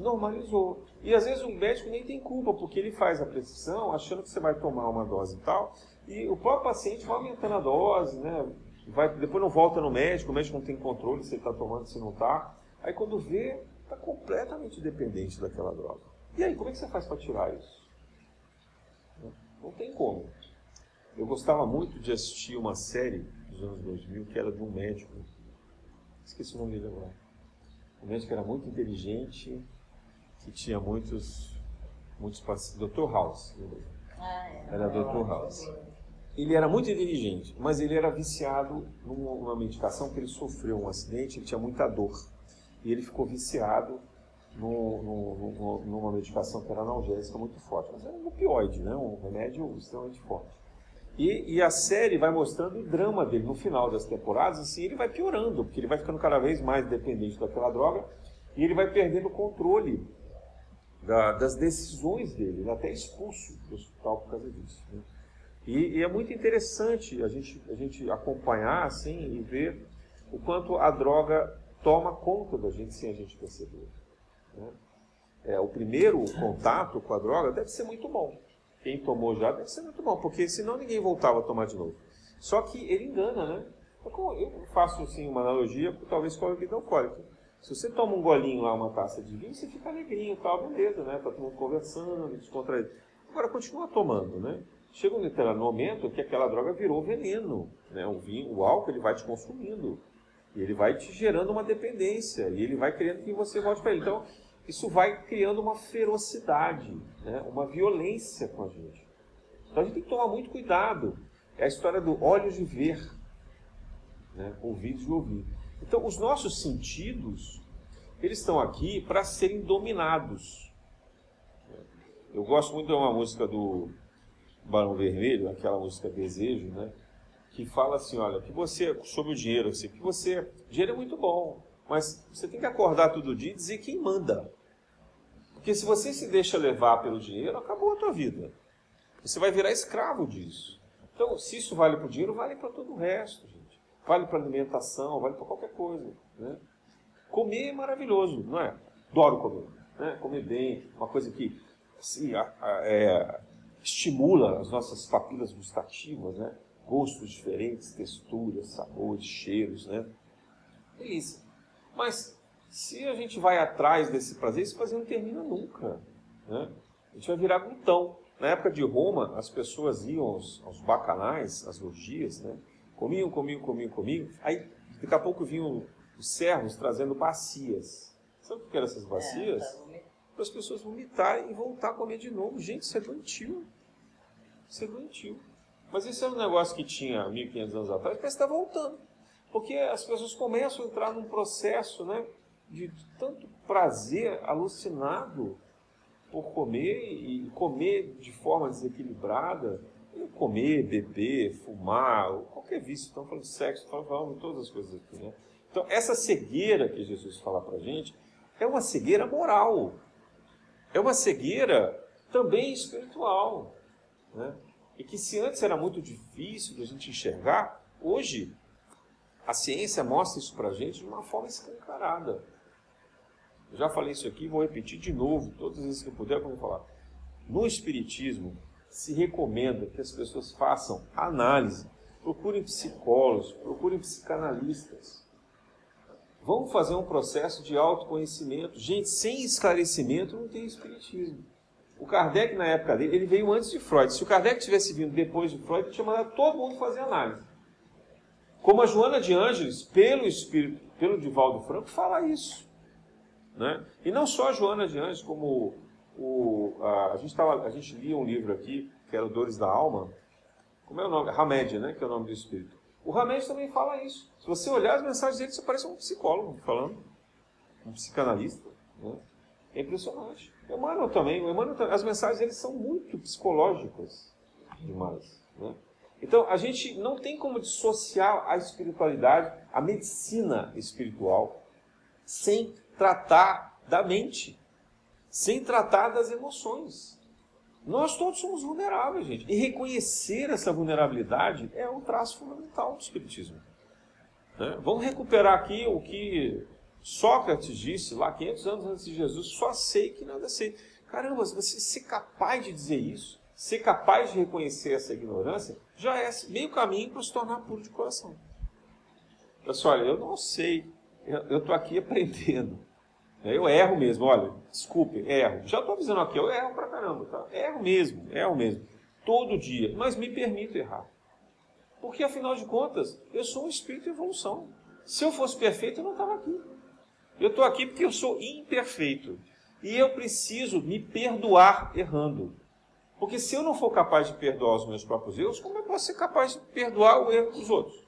normalizou. E às vezes o médico nem tem culpa, porque ele faz a prescrição achando que você vai tomar uma dose e tal, e o próprio paciente vai aumentando a dose, né? Vai, depois não volta no médico, o médico não tem controle se ele está tomando, se não está. Aí quando vê, está completamente dependente daquela droga. E aí, como é que você faz para tirar isso? Não tem como. Eu gostava muito de assistir uma série dos anos 2000 que era de um médico. Esqueci o nome dele agora. Um médico era muito inteligente, que tinha muitos Muitos pacientes. Dr. House. Ah, é. Era Dr. House. Ele era muito inteligente, mas ele era viciado numa medicação que ele sofreu um acidente, ele tinha muita dor. E ele ficou viciado no, no, no, numa medicação que era analgésica muito forte. Mas era um opioide, né? um remédio extremamente forte. E, e, a série vai mostrando o drama dele no final das temporadas, assim, ele vai piorando, porque ele vai ficando cada vez mais dependente daquela droga e ele vai perdendo o controle da, das decisões dele, ele é até expulso do hospital por causa disso. Né? E, e, é muito interessante a gente, a gente acompanhar assim e ver o quanto a droga toma conta da gente sem a gente perceber. Né? É, o primeiro contato com a droga deve ser muito bom. Quem tomou já deve ser muito bom, porque senão ninguém voltava a tomar de novo. Só que ele engana, né? Eu faço assim, uma analogia, talvez com a bebida alcoólica. Se você toma um golinho lá, uma taça de vinho, você fica alegrinho, tal, beleza, né? Tá todo mundo conversando, descontraído. Agora, continua tomando, né? Chega um determinado momento que aquela droga virou veneno, né? O vinho, o álcool, ele vai te consumindo. E ele vai te gerando uma dependência. E ele vai querendo que você volte para ele. Então, isso vai criando uma ferocidade, né? uma violência com a gente. Então a gente tem que tomar muito cuidado. É a história do olhos de ver, né? ouvidos de ouvir. Então os nossos sentidos, eles estão aqui para serem dominados. Eu gosto muito de uma música do Barão Vermelho, aquela música Desejo, né? que fala assim, olha, que você, sobre o dinheiro, assim, que você, dinheiro é muito bom, mas você tem que acordar todo dia e dizer quem manda. Porque se você se deixa levar pelo dinheiro, acabou a tua vida. Você vai virar escravo disso. Então, se isso vale para o dinheiro, vale para todo o resto, gente. Vale para alimentação, vale para qualquer coisa. Né? Comer é maravilhoso, não é? Adoro comer. Né? Comer bem, uma coisa que assim, a, a, é, estimula as nossas papilas gustativas, né? Gostos diferentes, texturas, sabores, cheiros, né? Delícia. Mas se a gente vai atrás desse prazer, esse prazer não termina nunca. Né? A gente vai virar glutão. Na época de Roma, as pessoas iam aos, aos bacanais, às logias, né? Comiam, comiam, comiam, comiam. Aí, daqui a pouco vinham os servos trazendo bacias. Sabe o que eram essas bacias? É, Para as pessoas vomitarem e voltar a comer de novo. Gente, isso é doentio. Isso é doentio. Mas isso era um negócio que tinha 1500 anos atrás, parece que está voltando. Porque as pessoas começam a entrar num processo, né? de tanto prazer alucinado por comer e comer de forma desequilibrada, comer, beber, fumar, qualquer vício, estamos falando de sexo, estamos falando de todas as coisas aqui, né? Então, essa cegueira que Jesus fala para a gente é uma cegueira moral, é uma cegueira também espiritual, né? E que se antes era muito difícil de a gente enxergar, hoje a ciência mostra isso para a gente de uma forma escancarada. Eu já falei isso aqui, vou repetir de novo, todas as vezes que eu puder, eu falar. No Espiritismo, se recomenda que as pessoas façam análise, procurem psicólogos, procurem psicanalistas. Vamos fazer um processo de autoconhecimento. Gente, sem esclarecimento não tem Espiritismo. O Kardec, na época dele, ele veio antes de Freud. Se o Kardec tivesse vindo depois de Freud, tinha mandado todo mundo fazer análise. Como a Joana de Ângeles, pelo espírito, pelo Divaldo Franco, fala isso. Né? E não só a Joana de Anjos, como o, a, a, gente tava, a gente lia um livro aqui, que era Dores da Alma, como é o nome? Hamed, né? que é o nome do Espírito. O Hamed também fala isso. Se você olhar as mensagens dele, você parece um psicólogo falando, um psicanalista. Né? É impressionante. Emmanuel também, Emmanuel, as mensagens dele são muito psicológicas demais. Né? Então, a gente não tem como dissociar a espiritualidade, a medicina espiritual, sem tratar da mente, sem tratar das emoções. Nós todos somos vulneráveis, gente. E reconhecer essa vulnerabilidade é um traço fundamental do Espiritismo. Né? Vamos recuperar aqui o que Sócrates disse lá 500 anos antes de Jesus: só sei que nada sei. Caramba, você ser capaz de dizer isso, ser capaz de reconhecer essa ignorância, já é meio caminho para se tornar puro de coração. Pessoal, eu não sei, eu estou aqui aprendendo. Eu erro mesmo, olha, desculpe, erro. Já estou avisando aqui, eu erro pra caramba, tá? Erro mesmo, erro mesmo. Todo dia, mas me permito errar. Porque afinal de contas, eu sou um espírito de evolução. Se eu fosse perfeito, eu não estava aqui. Eu estou aqui porque eu sou imperfeito. E eu preciso me perdoar errando. Porque se eu não for capaz de perdoar os meus próprios erros, como eu posso ser capaz de perdoar o erro dos outros?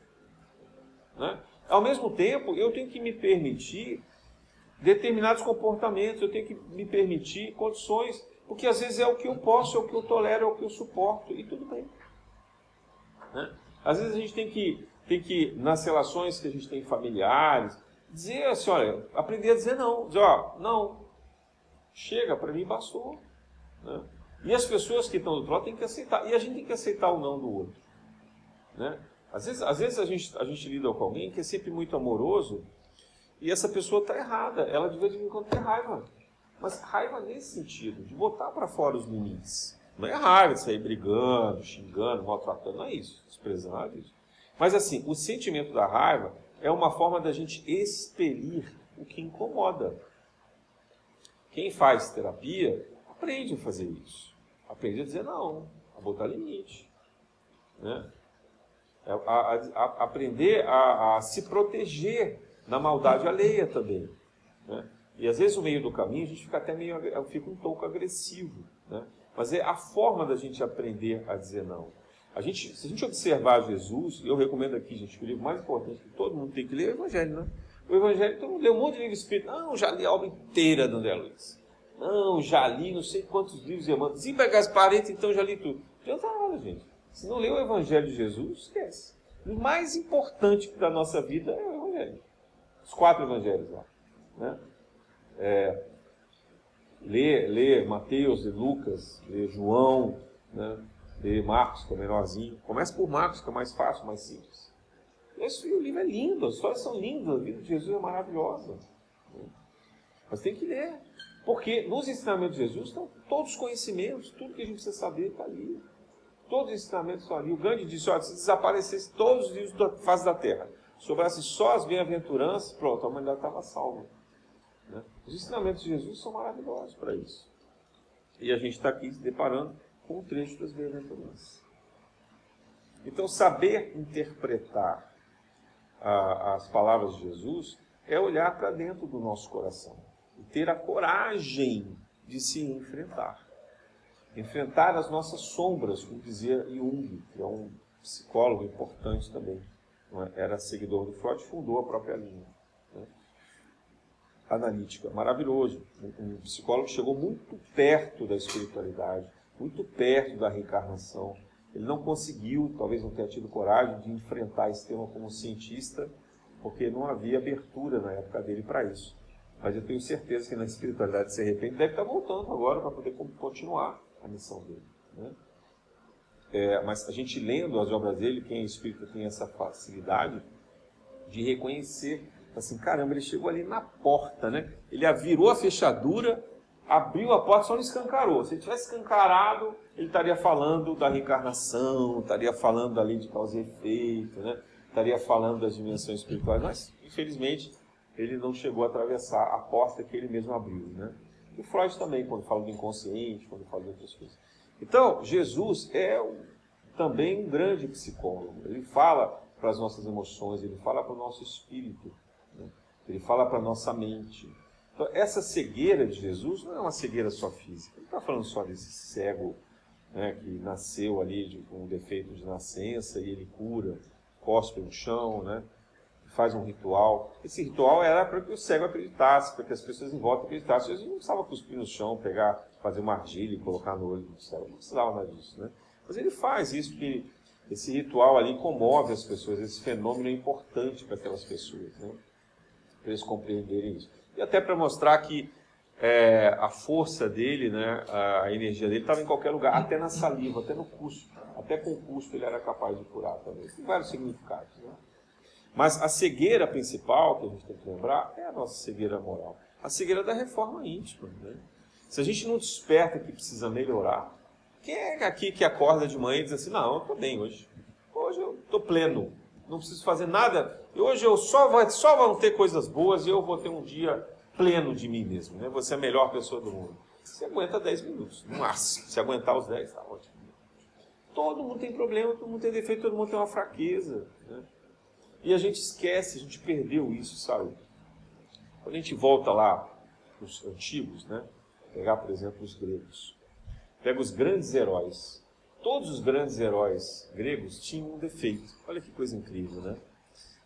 Né? Ao mesmo tempo, eu tenho que me permitir determinados comportamentos, eu tenho que me permitir condições, porque às vezes é o que eu posso, é o que eu tolero, é o que eu suporto, e tudo bem. Né? Às vezes a gente tem que, tem que, nas relações que a gente tem familiares, dizer assim, olha, aprender a dizer não. Dizer, ó, não, chega, para mim bastou. Né? E as pessoas que estão do outro lado têm que aceitar. E a gente tem que aceitar o não do outro. Né? Às vezes, às vezes a, gente, a gente lida com alguém que é sempre muito amoroso e essa pessoa está errada. Ela de vez em quando tem raiva. Mas raiva nesse sentido, de botar para fora os limites. Não é raiva de sair brigando, xingando, maltratando, não é isso. Desprezando isso. Mas assim, o sentimento da raiva é uma forma da gente expelir o que incomoda. Quem faz terapia aprende a fazer isso aprende a dizer não, a botar limite. Né? É, a, a, a, aprender a, se proteger da maldade alheia também. Né? E às vezes no meio do caminho a gente fica até meio fica um pouco agressivo. Né? Mas é a forma da gente aprender a dizer não. A gente, se a gente observar Jesus, eu recomendo aqui, gente, que o livro mais importante que todo mundo tem que ler é o Evangelho, né? O Evangelho, todo mundo lê um monte de livro espírita. Não, já li a obra inteira do André Luiz. Não, já li não sei quantos livros e irmãos. As parentes, então já li tudo. Não adianta nada, gente. Se não leu o Evangelho de Jesus, esquece. O mais importante da nossa vida é o Evangelho. Os quatro Evangelhos lá. Né? É, lê, lê Mateus, lê Lucas, lê João, né? lê Marcos, que é menorzinho. Começa por Marcos, que é mais fácil, mais simples. Esse, o livro é lindo, as histórias são lindas, a vida de Jesus é maravilhosa. Né? Mas tem que ler. Porque nos ensinamentos de Jesus estão todos os conhecimentos, tudo que a gente precisa saber está ali. Todos os ensinamentos estão ali. O Gandhi disse: olha, se desaparecesse todos os livros da face da terra, sobrasse só as bem-aventuranças, pronto, a humanidade estava salva. Né? Os ensinamentos de Jesus são maravilhosos para isso. E a gente está aqui se deparando com o trecho das bem-aventuranças. Então, saber interpretar a, as palavras de Jesus é olhar para dentro do nosso coração e ter a coragem de se enfrentar. Enfrentar as nossas sombras, como dizia Jung, que é um psicólogo importante também. É? Era seguidor do Freud, fundou a própria linha. Né? Analítica, maravilhoso. Um psicólogo chegou muito perto da espiritualidade, muito perto da reencarnação. Ele não conseguiu, talvez não tenha tido coragem de enfrentar esse tema como cientista, porque não havia abertura na época dele para isso. Mas eu tenho certeza que na espiritualidade, de repente, deve estar voltando agora para poder continuar a missão dele. Né? É, mas a gente lendo as obras dele, quem é espírita tem essa facilidade de reconhecer, assim, caramba, ele chegou ali na porta, né? Ele virou a fechadura, abriu a porta, só não escancarou. Se ele tivesse escancarado, ele estaria falando da reencarnação, estaria falando da lei de causa e efeito, né? estaria falando das dimensões espirituais, mas infelizmente ele não chegou a atravessar a porta que ele mesmo abriu. Né? E Freud também, quando fala do inconsciente, quando fala de outras coisas. Então, Jesus é também um grande psicólogo. Ele fala para as nossas emoções, ele fala para o nosso espírito, né? ele fala para a nossa mente. Então, essa cegueira de Jesus não é uma cegueira só física. Ele está falando só desse cego né, que nasceu ali de, com um defeito de nascença e ele cura, cospe no chão, né? Faz um ritual. Esse ritual era para que o cego acreditasse, para que as pessoas em volta acreditassem. Jesus não precisava cuspir no chão, pegar, fazer uma argila e colocar no olho do cego. Não precisava nada disso, né? Mas ele faz isso porque esse ritual ali comove as pessoas. Esse fenômeno é importante para aquelas pessoas, né? Para eles compreenderem isso. E até para mostrar que é, a força dele, né, a energia dele estava em qualquer lugar, até na saliva, até no cuspo. Até com o cuspo ele era capaz de curar também. Tem vários significados, né? Mas a cegueira principal que a gente tem que lembrar é a nossa cegueira moral. A cegueira da reforma íntima. Né? Se a gente não desperta que precisa melhorar, quem é aqui que acorda de manhã e diz assim, não, eu estou bem hoje. Hoje eu estou pleno. Não preciso fazer nada. E hoje eu só, vai, só vão ter coisas boas e eu vou ter um dia pleno de mim mesmo. Né? Você é a melhor pessoa do mundo. Você aguenta 10 minutos, no máximo. Se aguentar os 10, está ótimo. Todo mundo tem problema, todo mundo tem defeito, todo mundo tem uma fraqueza. E a gente esquece, a gente perdeu isso, sabe? Quando a gente volta lá para os antigos, né? Pegar, por exemplo, os gregos. Pega os grandes heróis. Todos os grandes heróis gregos tinham um defeito. Olha que coisa incrível, né?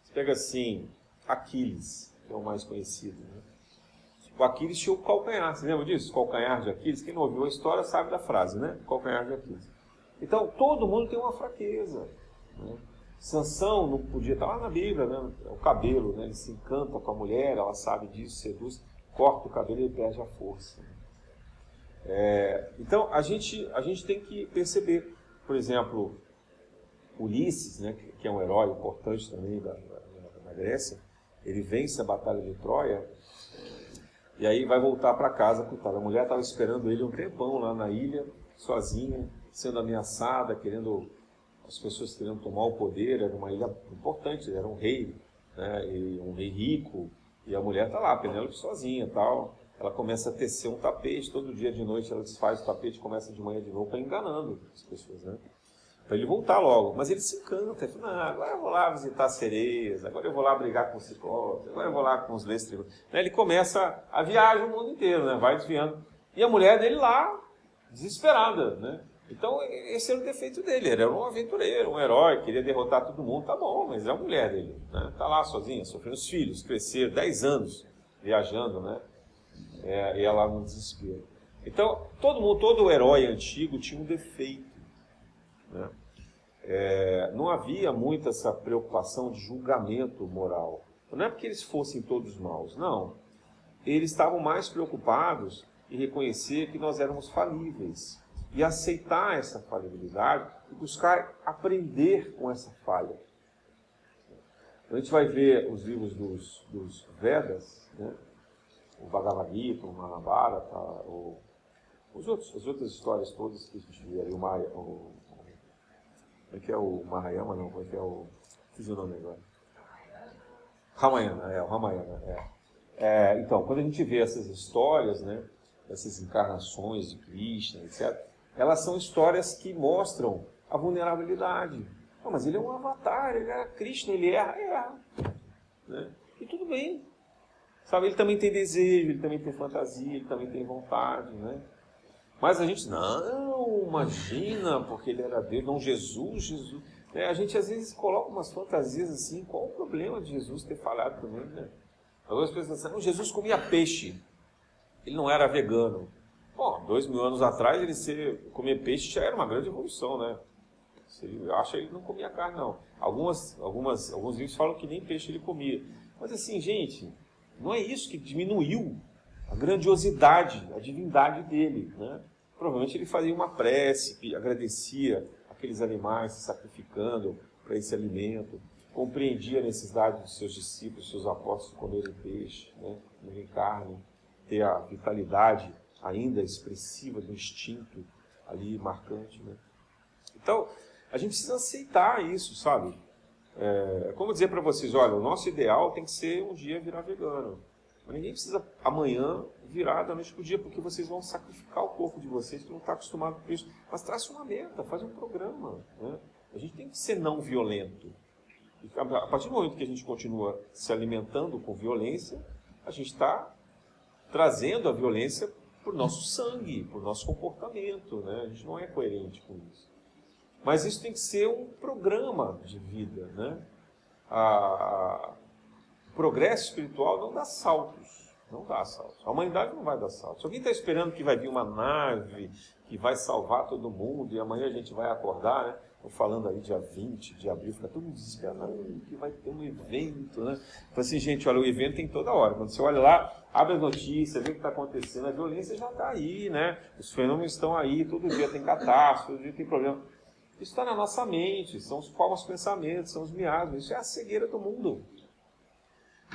Você pega assim, Aquiles, que é o mais conhecido, né? O Aquiles tinha o calcanhar, você lembra disso? Calcanhar de Aquiles. Quem não ouviu a história sabe da frase, né? Calcanhar de Aquiles. Então, todo mundo tem uma fraqueza. Né? Sansão não podia, estar lá na Bíblia, né? É o cabelo, né? ele se encanta com a mulher, ela sabe disso, seduz, corta o cabelo e ele perde a força. É, então, a gente, a gente tem que perceber, por exemplo, Ulisses, né, que é um herói importante também da, da, da Grécia, ele vence a Batalha de Troia e aí vai voltar para casa, coitada. A mulher estava esperando ele um tempão lá na ilha, sozinha, sendo ameaçada, querendo as pessoas querendo tomar o poder. Era uma ilha importante, era um rei, né, um rei rico, e a mulher está lá, Penélope sozinha, tal. Ela começa a tecer um tapete, todo dia de noite ela desfaz o tapete, começa de manhã de novo, para enganando as pessoas, né? Para ele voltar logo. Mas ele se encanta, ele fala, agora eu vou lá visitar sereias, agora eu vou lá brigar com os ciclopes, agora eu vou lá com os lestrigos. Né? Ele começa a viagem o mundo inteiro, né? vai desviando. E a mulher dele lá, desesperada, né? Então, esse era o defeito dele. Ele era um aventureiro, um herói, queria derrotar todo mundo, tá bom, mas é a mulher dele. Né? Tá lá sozinha, sofrendo os filhos, crescer 10 anos viajando, né? É, e ela no desespero. Então, todo mundo, todo herói antigo tinha um defeito. Né? É, não havia muito essa preocupação de julgamento moral. Não é porque eles fossem todos maus, não. Eles estavam mais preocupados em reconhecer que nós éramos falíveis e aceitar essa falibilidade e buscar aprender com essa falha. A gente vai ver os livros dos, dos Vedas, né? o Bhagavad Gita, o Mahabharata, o, os outros, as outras histórias todas que a gente vê ali, o Maya, o, como é que é o Mahayama, não, como é que é o, fiz o nome agora? Ramayana, é, o Ramayana, é. é. Então, quando a gente vê essas histórias, né, essas encarnações de Krishna, etc., elas são histórias que mostram a vulnerabilidade. Oh, mas ele é um avatar, ele é Krishna, ele erra, erra. Né? E tudo bem. Sabe, ele também tem desejo, ele também tem fantasia, ele também tem vontade, né? Mas a gente, não, imagina, porque ele era Deus, não Jesus, Jesus. É, a gente às vezes coloca umas fantasias assim, qual o problema de Jesus ter falado também, né? Algumas pessoas pensam, não, Jesus comia peixe, ele não era vegano. Bom, dois mil anos atrás ele ser, comer peixe já era uma grande evolução, né? Acha que ele não comia carne, não. Algumas, algumas, alguns livros falam que nem peixe ele comia. Mas assim, gente, não é isso que diminuiu a grandiosidade, a divindade dele. Né? Provavelmente ele fazia uma prece, agradecia aqueles animais se sacrificando para esse alimento, compreendia a necessidade dos seus discípulos, dos seus apóstolos comerem peixe, né? carne, ter a vitalidade ainda expressiva do instinto ali marcante. Né? Então, a gente precisa aceitar isso, sabe? É, como dizer para vocês, olha, o nosso ideal tem que ser um dia virar vegano. Mas ninguém precisa amanhã virar da noite para o dia, porque vocês vão sacrificar o corpo de vocês que não está acostumado com isso. Mas traça uma meta, faz um programa. Né? A gente tem que ser não violento. A partir do momento que a gente continua se alimentando com violência, a gente está trazendo a violência por nosso sangue, por nosso comportamento. Né? A gente não é coerente com isso. Mas isso tem que ser um programa de vida. Né? A, o progresso espiritual não dá saltos. Não dá saltos. A humanidade não vai dar saltos. Se alguém está esperando que vai vir uma nave que vai salvar todo mundo e amanhã a gente vai acordar, né? Estou falando aí dia 20 de abril, fica todo mundo desesperado, que vai ter um evento, né? Então assim, gente, olha, o evento tem toda hora. Quando você olha lá, abre as notícias, vê o que está acontecendo, a violência já está aí, né? Os fenômenos estão aí, todo dia tem catástrofe, todo dia tem problema. Isso está na nossa mente, são os povos pensamentos, são os miasmas, isso é a cegueira do mundo.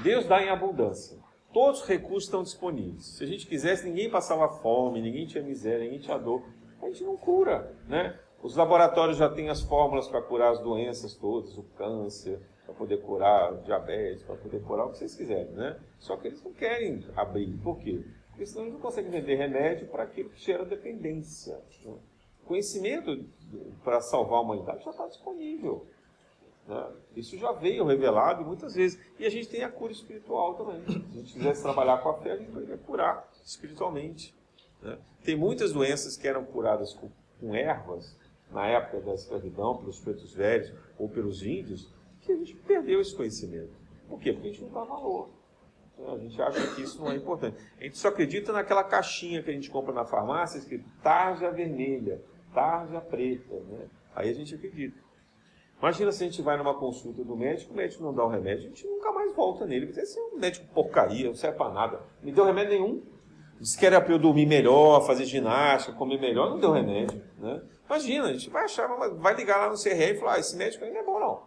Deus dá em abundância. Todos os recursos estão disponíveis. Se a gente quisesse, ninguém passava fome, ninguém tinha miséria, ninguém tinha dor. A gente não cura, né? Os laboratórios já têm as fórmulas para curar as doenças todas, o câncer, para poder curar diabetes, para poder curar o que vocês quiserem, né? Só que eles não querem abrir. Por quê? Porque senão eles não conseguem vender remédio para aquilo que gera dependência. Né? Conhecimento para salvar a humanidade já está disponível. Né? Isso já veio revelado muitas vezes. E a gente tem a cura espiritual também. Se a gente quisesse trabalhar com a fé, a gente poderia curar espiritualmente. Né? Tem muitas doenças que eram curadas com, com ervas, na época da escravidão, pelos pretos velhos ou pelos índios, que a gente perdeu esse conhecimento. Por quê? Porque a gente não dá valor. A gente acha que isso não é importante. A gente só acredita naquela caixinha que a gente compra na farmácia, escrito tarja vermelha, tarja preta. Né? Aí a gente acredita. Imagina se a gente vai numa consulta do médico, o médico não dá o remédio, a gente nunca mais volta nele. Porque esse é um médico porcaria, não serve para nada. Não me deu remédio nenhum. Disse que era para eu dormir melhor, fazer ginástica, comer melhor, não deu remédio. Né? Imagina, a gente vai achar, vai ligar lá no CRE e falar, ah, esse médico aí não é bom não.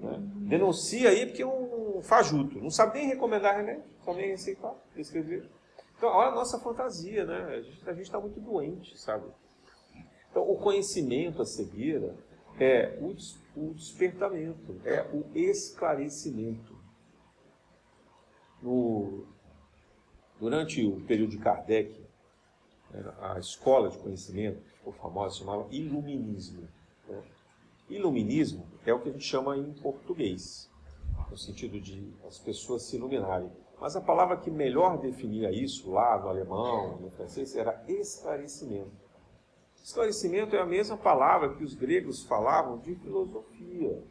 Né? Denuncia aí porque é um fajuto, não sabe nem recomendar remédio, só nem receitar, escrever. Então, olha a nossa fantasia, né? A gente está muito doente, sabe? Então, o conhecimento, a cegueira, é o, o despertamento, é o esclarecimento. No, durante o período de Kardec, a escola de conhecimento, ficou famosa, chamava Iluminismo. Né? Iluminismo é o que a gente chama em português, no sentido de as pessoas se iluminarem. Mas a palavra que melhor definia isso lá no alemão, no francês, era esclarecimento. Esclarecimento é a mesma palavra que os gregos falavam de filosofia.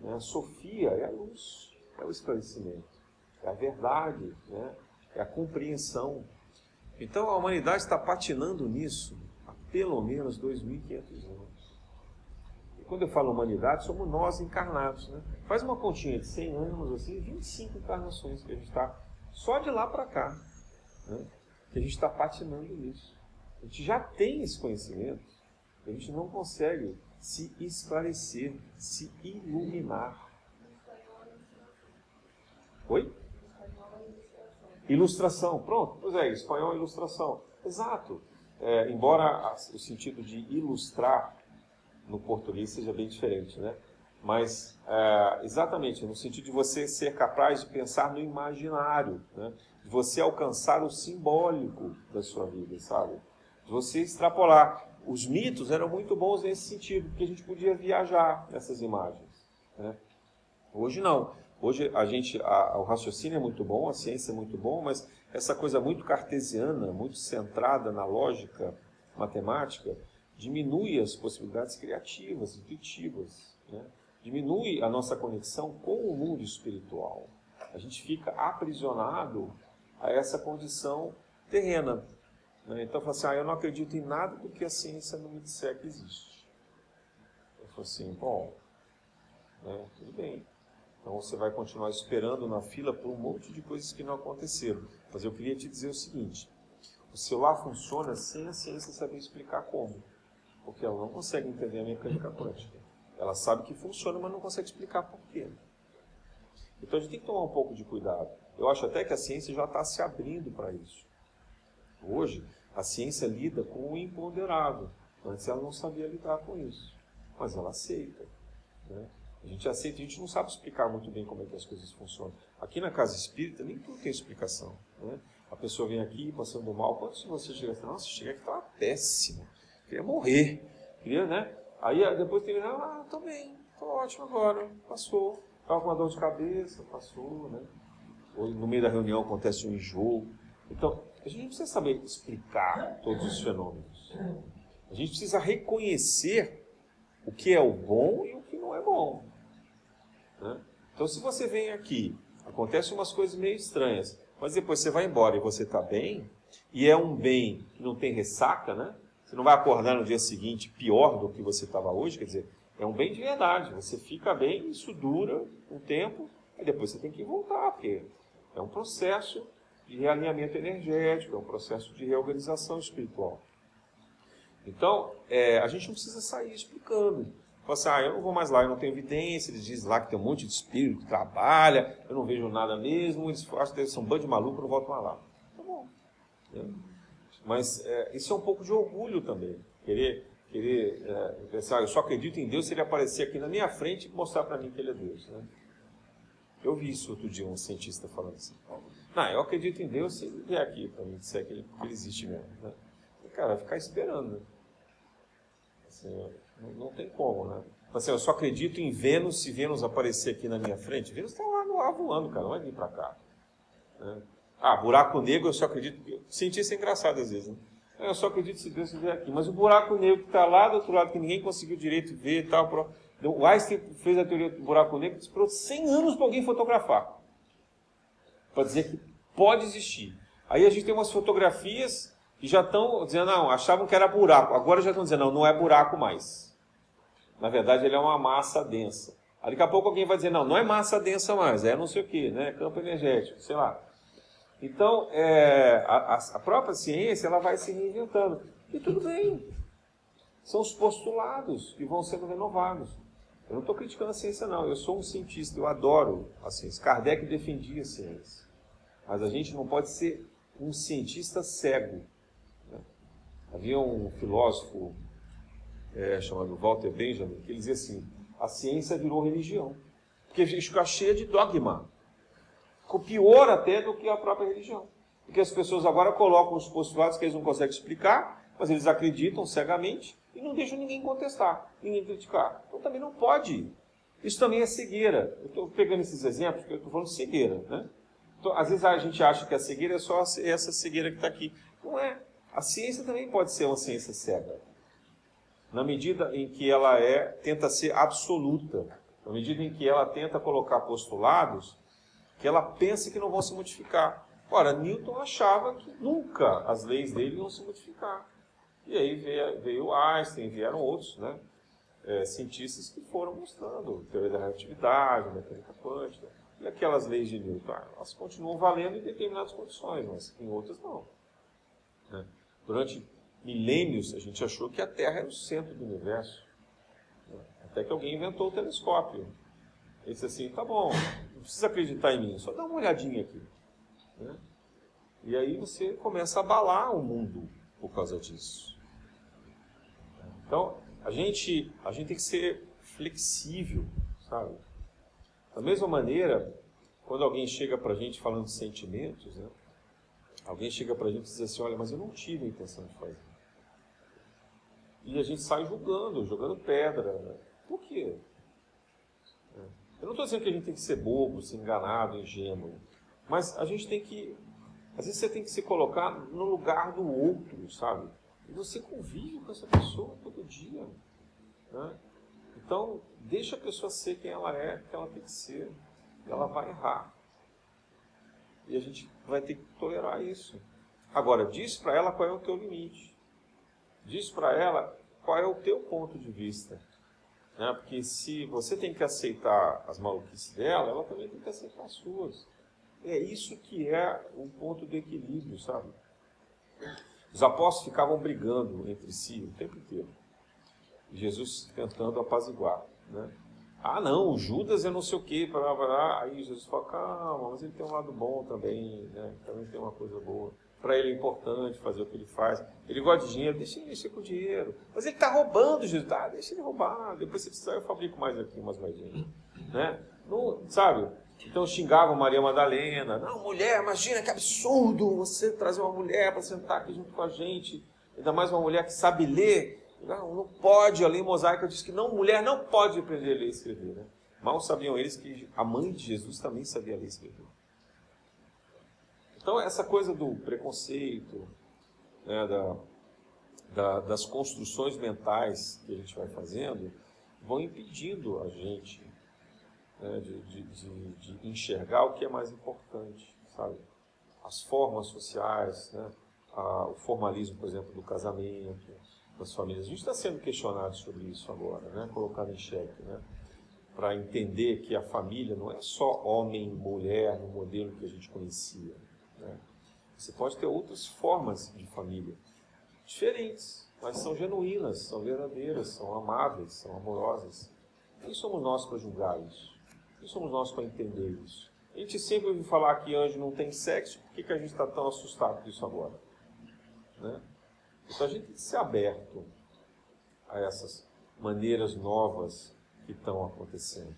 Né? Sofia é a luz, é o esclarecimento, é a verdade, né? é a compreensão. Então a humanidade está patinando nisso pelo menos 2.500 anos. E quando eu falo humanidade, somos nós encarnados. Né? Faz uma continha de 100 anos, assim, 25 encarnações que a gente está só de lá para cá. Né? Que a gente está patinando nisso. A gente já tem esse conhecimento, a gente não consegue se esclarecer, se iluminar. Oi? Ilustração, pronto, pois é, espanhol é ilustração. Exato. É, embora o sentido de ilustrar no português seja bem diferente, né? Mas, é, exatamente, no sentido de você ser capaz de pensar no imaginário, né? de você alcançar o simbólico da sua vida, sabe? De você extrapolar. Os mitos eram muito bons nesse sentido, porque a gente podia viajar nessas imagens. Né? Hoje não. Hoje a gente, a, o raciocínio é muito bom, a ciência é muito bom, mas essa coisa muito cartesiana, muito centrada na lógica matemática, diminui as possibilidades criativas, intuitivas, né? diminui a nossa conexão com o mundo espiritual. A gente fica aprisionado a essa condição terrena. Né? Então, fala assim, ah, eu não acredito em nada porque a ciência não me disser que existe. Eu falo assim, bom, né, tudo bem. Então você vai continuar esperando na fila por um monte de coisas que não aconteceram. Mas eu queria te dizer o seguinte: o celular funciona sem a ciência saber explicar como. Porque ela não consegue entender a mecânica quântica. Ela sabe que funciona, mas não consegue explicar por quê. Então a gente tem que tomar um pouco de cuidado. Eu acho até que a ciência já está se abrindo para isso. Hoje, a ciência lida com o imponderável. Antes ela não sabia lidar com isso. Mas ela aceita. Né? A gente aceita, a gente não sabe explicar muito bem como é que as coisas funcionam. Aqui na casa espírita, nem tudo tem explicação. Né? A pessoa vem aqui passando mal, quando você chega assim, nossa, cheguei aqui, estava péssimo, queria morrer, queria, né? Aí depois tem, ah, tô bem, tô ótimo agora, passou. Estava com uma dor de cabeça, passou, né? Ou no meio da reunião acontece um enjoo. Então, a gente não precisa saber explicar todos os fenômenos. A gente precisa reconhecer o que é o bom e o que não é bom. Né? Então, se você vem aqui, acontecem umas coisas meio estranhas, mas depois você vai embora e você está bem, e é um bem que não tem ressaca, né? Você não vai acordar no dia seguinte pior do que você estava hoje, quer dizer, é um bem de verdade. Você fica bem, isso dura um tempo, e depois você tem que voltar, porque é um processo de realinhamento energético, é um processo de reorganização espiritual. Então, é, a gente não precisa sair explicando. Fala assim, ah, eu não vou mais lá, eu não tenho evidência, eles dizem lá que tem um monte de espírito que trabalha, eu não vejo nada mesmo, eles acham que eles são um bando de maluco, eu não volto mais lá. Tá bom. É. Mas é, isso é um pouco de orgulho também. Querer, querer é, pensar, eu só acredito em Deus se ele aparecer aqui na minha frente e mostrar para mim que ele é Deus. Né? Eu vi isso outro dia, um cientista falando assim. Não, eu acredito em Deus se ele vier aqui para mim disser que ele, que ele existe mesmo. Né? Cara, vai ficar esperando. Assim, não, tem como, né? Assim, eu só acredito em Vênus se Vênus aparecer aqui na minha frente. Vênus está lá no ar voando, cara, não vai vir para cá. Né? Ah, buraco negro eu só acredito. Cientista é engraçado às vezes, né? Eu só acredito se Deus estiver aqui. Mas o buraco negro que está lá do outro lado, que ninguém conseguiu direito ver e tal. O Einstein fez a teoria do buraco negro, esperou 100 anos para alguém fotografar. Para dizer que pode existir. Aí a gente tem umas fotografias que já estão dizendo, não, achavam que era buraco. Agora já estão dizendo, não, não é buraco mais. Na verdade, ele é uma massa densa. Daqui a pouco alguém vai dizer, não, não é massa densa mais, é não sei o que, né? Campo energético, sei lá. Então, é, a, a, própria ciência ela vai se reinventando. E tudo bem. São os postulados que vão sendo renovados. Eu não estou criticando a ciência, não. Eu sou um cientista, eu adoro a ciência. Kardec defendia a ciência. Mas a gente não pode ser um cientista cego. Havia um filósofo é, chamado Walter Benjamin que ele dizia assim: a ciência virou religião. Porque fica cheia de dogma pior até do que a própria religião. Porque as pessoas agora colocam os postulados que eles não conseguem explicar, mas eles acreditam cegamente e não deixam ninguém contestar, ninguém criticar. Então também não pode. Isso também é cegueira. Eu estou pegando esses exemplos porque eu estou falando de cegueira. Né? Então, às vezes a gente acha que a cegueira é só essa cegueira que está aqui. Não é. A ciência também pode ser uma ciência cega. Na medida em que ela é, tenta ser absoluta. Na medida em que ela tenta colocar postulados que ela pensa que não vão se modificar. Ora, Newton achava que nunca as leis dele iam se modificar. E aí veio, veio Einstein, vieram outros né, é, cientistas que foram mostrando teoria da relatividade, mecânica quântica. E aquelas leis de Newton, elas continuam valendo em determinadas condições, mas em outras não. Né? Durante milênios, a gente achou que a Terra era o centro do universo. Até que alguém inventou o telescópio. Ele disse assim, tá bom, não precisa acreditar em mim, só dá uma olhadinha aqui. Né? E aí você começa a abalar o mundo por causa disso. Então, a gente, a gente tem que ser flexível, sabe? Da mesma maneira, quando alguém chega para a gente falando de sentimentos, né? Alguém chega para a gente e diz assim, olha, mas eu não tive a intenção de fazer. E a gente sai julgando, jogando pedra. Por quê? Eu não estou dizendo que a gente tem que ser bobo, ser enganado, ingênuo, mas a gente tem que. Às vezes você tem que se colocar no lugar do outro, sabe? E você convive com essa pessoa todo dia. Né? Então, deixa a pessoa ser quem ela é, que ela tem que ser. Ela vai errar. E a gente vai ter que tolerar isso. Agora, diz para ela qual é o teu limite. Diz para ela qual é o teu ponto de vista. Né? Porque se você tem que aceitar as maluquices dela, ela também tem que aceitar as suas. É isso que é o ponto de equilíbrio, sabe? Os apóstolos ficavam brigando entre si o tempo inteiro. Jesus tentando apaziguar. Né? Ah, não, o Judas é não sei o blá. Aí Jesus fala, calma, mas ele tem um lado bom também, né? também tem uma coisa boa para ele é importante fazer o que ele faz. Ele gosta de dinheiro, deixa ele mexer com o dinheiro. Mas ele está roubando, Jesus. Tá, deixa ele roubar. Depois se precisar, eu fabrico mais aqui, umas moedinhas. Né? Sabe? Então xingavam Maria Madalena. Não, mulher, imagina que absurdo você trazer uma mulher para sentar aqui junto com a gente. Ainda mais uma mulher que sabe ler. Não, não pode. A lei mosaica diz que não, mulher não pode aprender a ler e escrever. Né? Mal sabiam eles que a mãe de Jesus também sabia ler e escrever. Então, essa coisa do preconceito, né, da, da, das construções mentais que a gente vai fazendo, vão impedindo a gente né, de, de, de, de, enxergar o que é mais importante, sabe? As formas sociais, né? A, o formalismo, por exemplo, do casamento, das famílias. A gente está sendo questionado sobre isso agora, né? colocado em xeque, né? para entender que a família não é só homem e mulher no modelo que a gente conhecia. Né? Você pode ter outras formas de família, diferentes, mas são genuínas, são verdadeiras, são amáveis, são amorosas. Quem somos nós para julgar isso? Quem somos nós para entender isso? A gente sempre ouve falar que anjo não tem sexo, por que, que a gente está tão assustado com isso agora? Né? Então a gente tem que ser aberto a essas maneiras novas que estão acontecendo.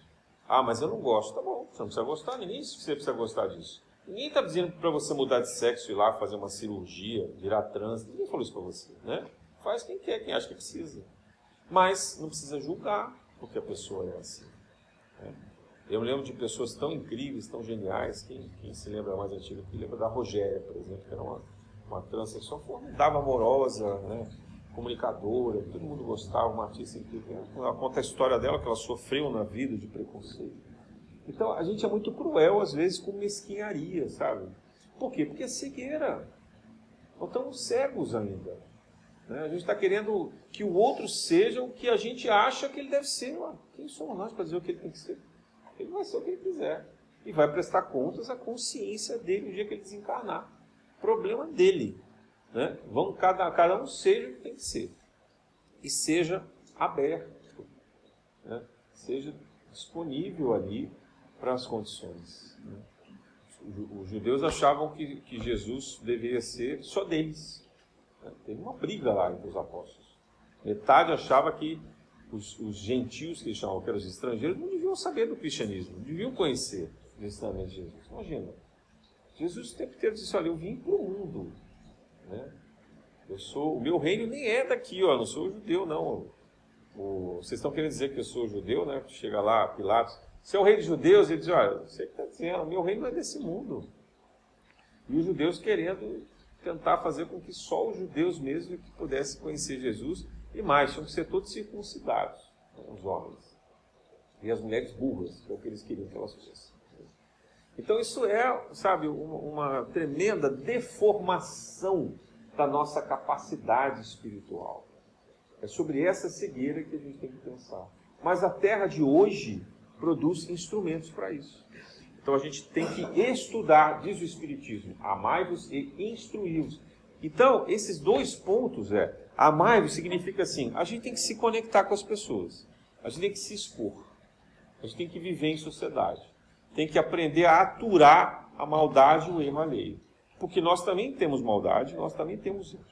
Ah, mas eu não gosto. Tá bom, você não precisa gostar, ninguém você precisa gostar disso. Ninguém está dizendo para você mudar de sexo, ir lá fazer uma cirurgia, virar trans. Ninguém falou isso para você, né? Faz quem quer, quem acha que precisa. Mas não precisa julgar porque a pessoa é assim. Né? Eu lembro de pessoas tão incríveis, tão geniais, quem, quem se lembra mais antigo aqui, lembra da Rogéria, por exemplo, que era uma, uma transexual formidava amorosa, né? comunicadora, todo mundo gostava, uma artista incrível. Ela conta a história dela, que ela sofreu na vida de preconceito. Então a gente é muito cruel, às vezes, com mesquinharia, sabe? Por quê? Porque é cegueira. Não estamos cegos ainda. Né? A gente está querendo que o outro seja o que a gente acha que ele deve ser. Ué, quem somos nós para dizer o que ele tem que ser? Ele vai ser o que ele quiser. E vai prestar contas à consciência dele no dia que ele desencarnar. Problema dele. Né? Vamos, cada, cada um seja o que tem que ser. E seja aberto. Né? Seja disponível ali para as condições. Né? Os judeus achavam que, que Jesus deveria ser só deles. Né? Teve uma briga lá entre os apóstolos. Metade achava que os, os gentios, que eles chamavam que eram os estrangeiros, não deviam saber do cristianismo, deviam conhecer o ensinamento de Jesus. Imagina. Jesus o tempo inteiro disse, olha, eu vim para o mundo. Né? Eu sou, o meu reino nem é daqui, ó, não sou judeu, não. O, vocês estão querendo dizer que eu sou judeu, né? Chega lá, Pilatos, você é o rei dos judeus? Ele diz, olha, você que está dizendo, meu reino não é desse mundo. E os judeus querendo tentar fazer com que só os judeus mesmo que pudessem conhecer Jesus, e mais, tinham que ser todos circuncidados, né, os homens. E as mulheres burras, que é o que eles queriam que elas fossem. Então isso é, sabe, uma, uma tremenda deformação da nossa capacidade espiritual. É sobre essa cegueira que a gente tem que pensar. Mas a terra de hoje produz instrumentos para isso. Então a gente tem que estudar, diz o Espiritismo, amai-vos e instruí-vos. Então, esses dois pontos é, amai-vos significa assim, a gente tem que se conectar com as pessoas, a gente tem que se expor, a gente tem que viver em sociedade, tem que aprender a aturar a maldade e o erro alheio. Porque nós também temos maldade, nós também temos erro.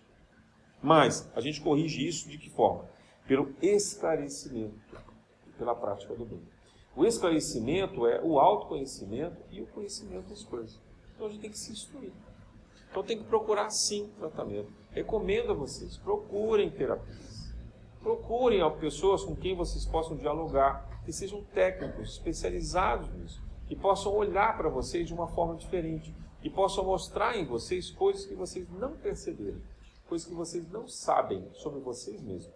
Mas a gente corrige isso de que forma? Pelo esclarecimento, pela prática do bem. O esclarecimento é o autoconhecimento e o conhecimento das coisas. Então a gente tem que se instruir. Então tem que procurar sim tratamento. Recomendo a vocês, procurem terapias. Procurem pessoas com quem vocês possam dialogar, que sejam técnicos, especializados nisso, que possam olhar para vocês de uma forma diferente, que possam mostrar em vocês coisas que vocês não perceberam, coisas que vocês não sabem sobre vocês mesmos.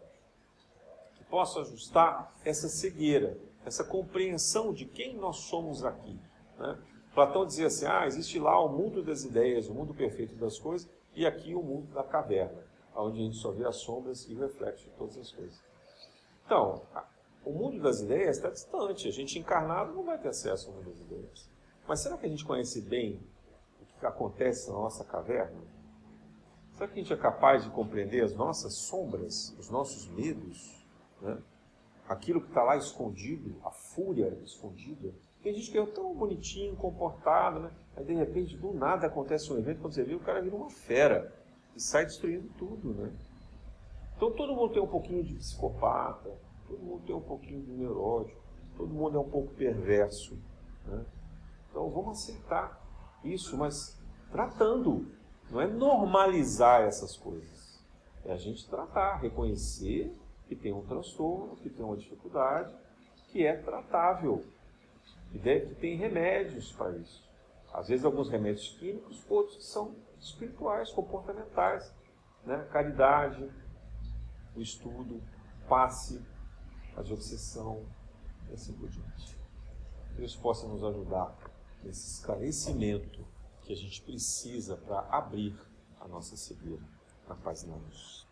Que possam ajustar essa cegueira essa compreensão de quem nós somos aqui. Né? Platão dizia assim: ah, existe lá o mundo das ideias, o mundo perfeito das coisas, e aqui o mundo da caverna, onde a gente só vê as sombras e o reflexo de todas as coisas. Então, o mundo das ideias está distante, a gente encarnado não vai ter acesso ao mundo das ideias. Mas será que a gente conhece bem o que acontece na nossa caverna? Será que a gente é capaz de compreender as nossas sombras, os nossos medos? Né? aquilo que está lá escondido, a fúria escondida. Tem gente que é tão bonitinho, comportado, né? Aí de repente, do nada acontece um evento, quando você vê, o cara vira uma fera e sai destruindo tudo, né? Então todo mundo tem um pouquinho de psicopata, todo mundo tem um pouquinho de neurótico, todo mundo é um pouco perverso. Né? Então vamos aceitar isso, mas tratando. Não é normalizar essas coisas. É a gente tratar, reconhecer que tem um transtorno, que tem uma dificuldade, que é tratável, deve, que tem remédios para isso. Às vezes alguns remédios químicos, outros são espirituais, comportamentais. Né? Caridade, o estudo, passe, a desobsessão e assim por diante. Deus possa nos ajudar nesse esclarecimento que a gente precisa para abrir a nossa cegueira na paz e luz.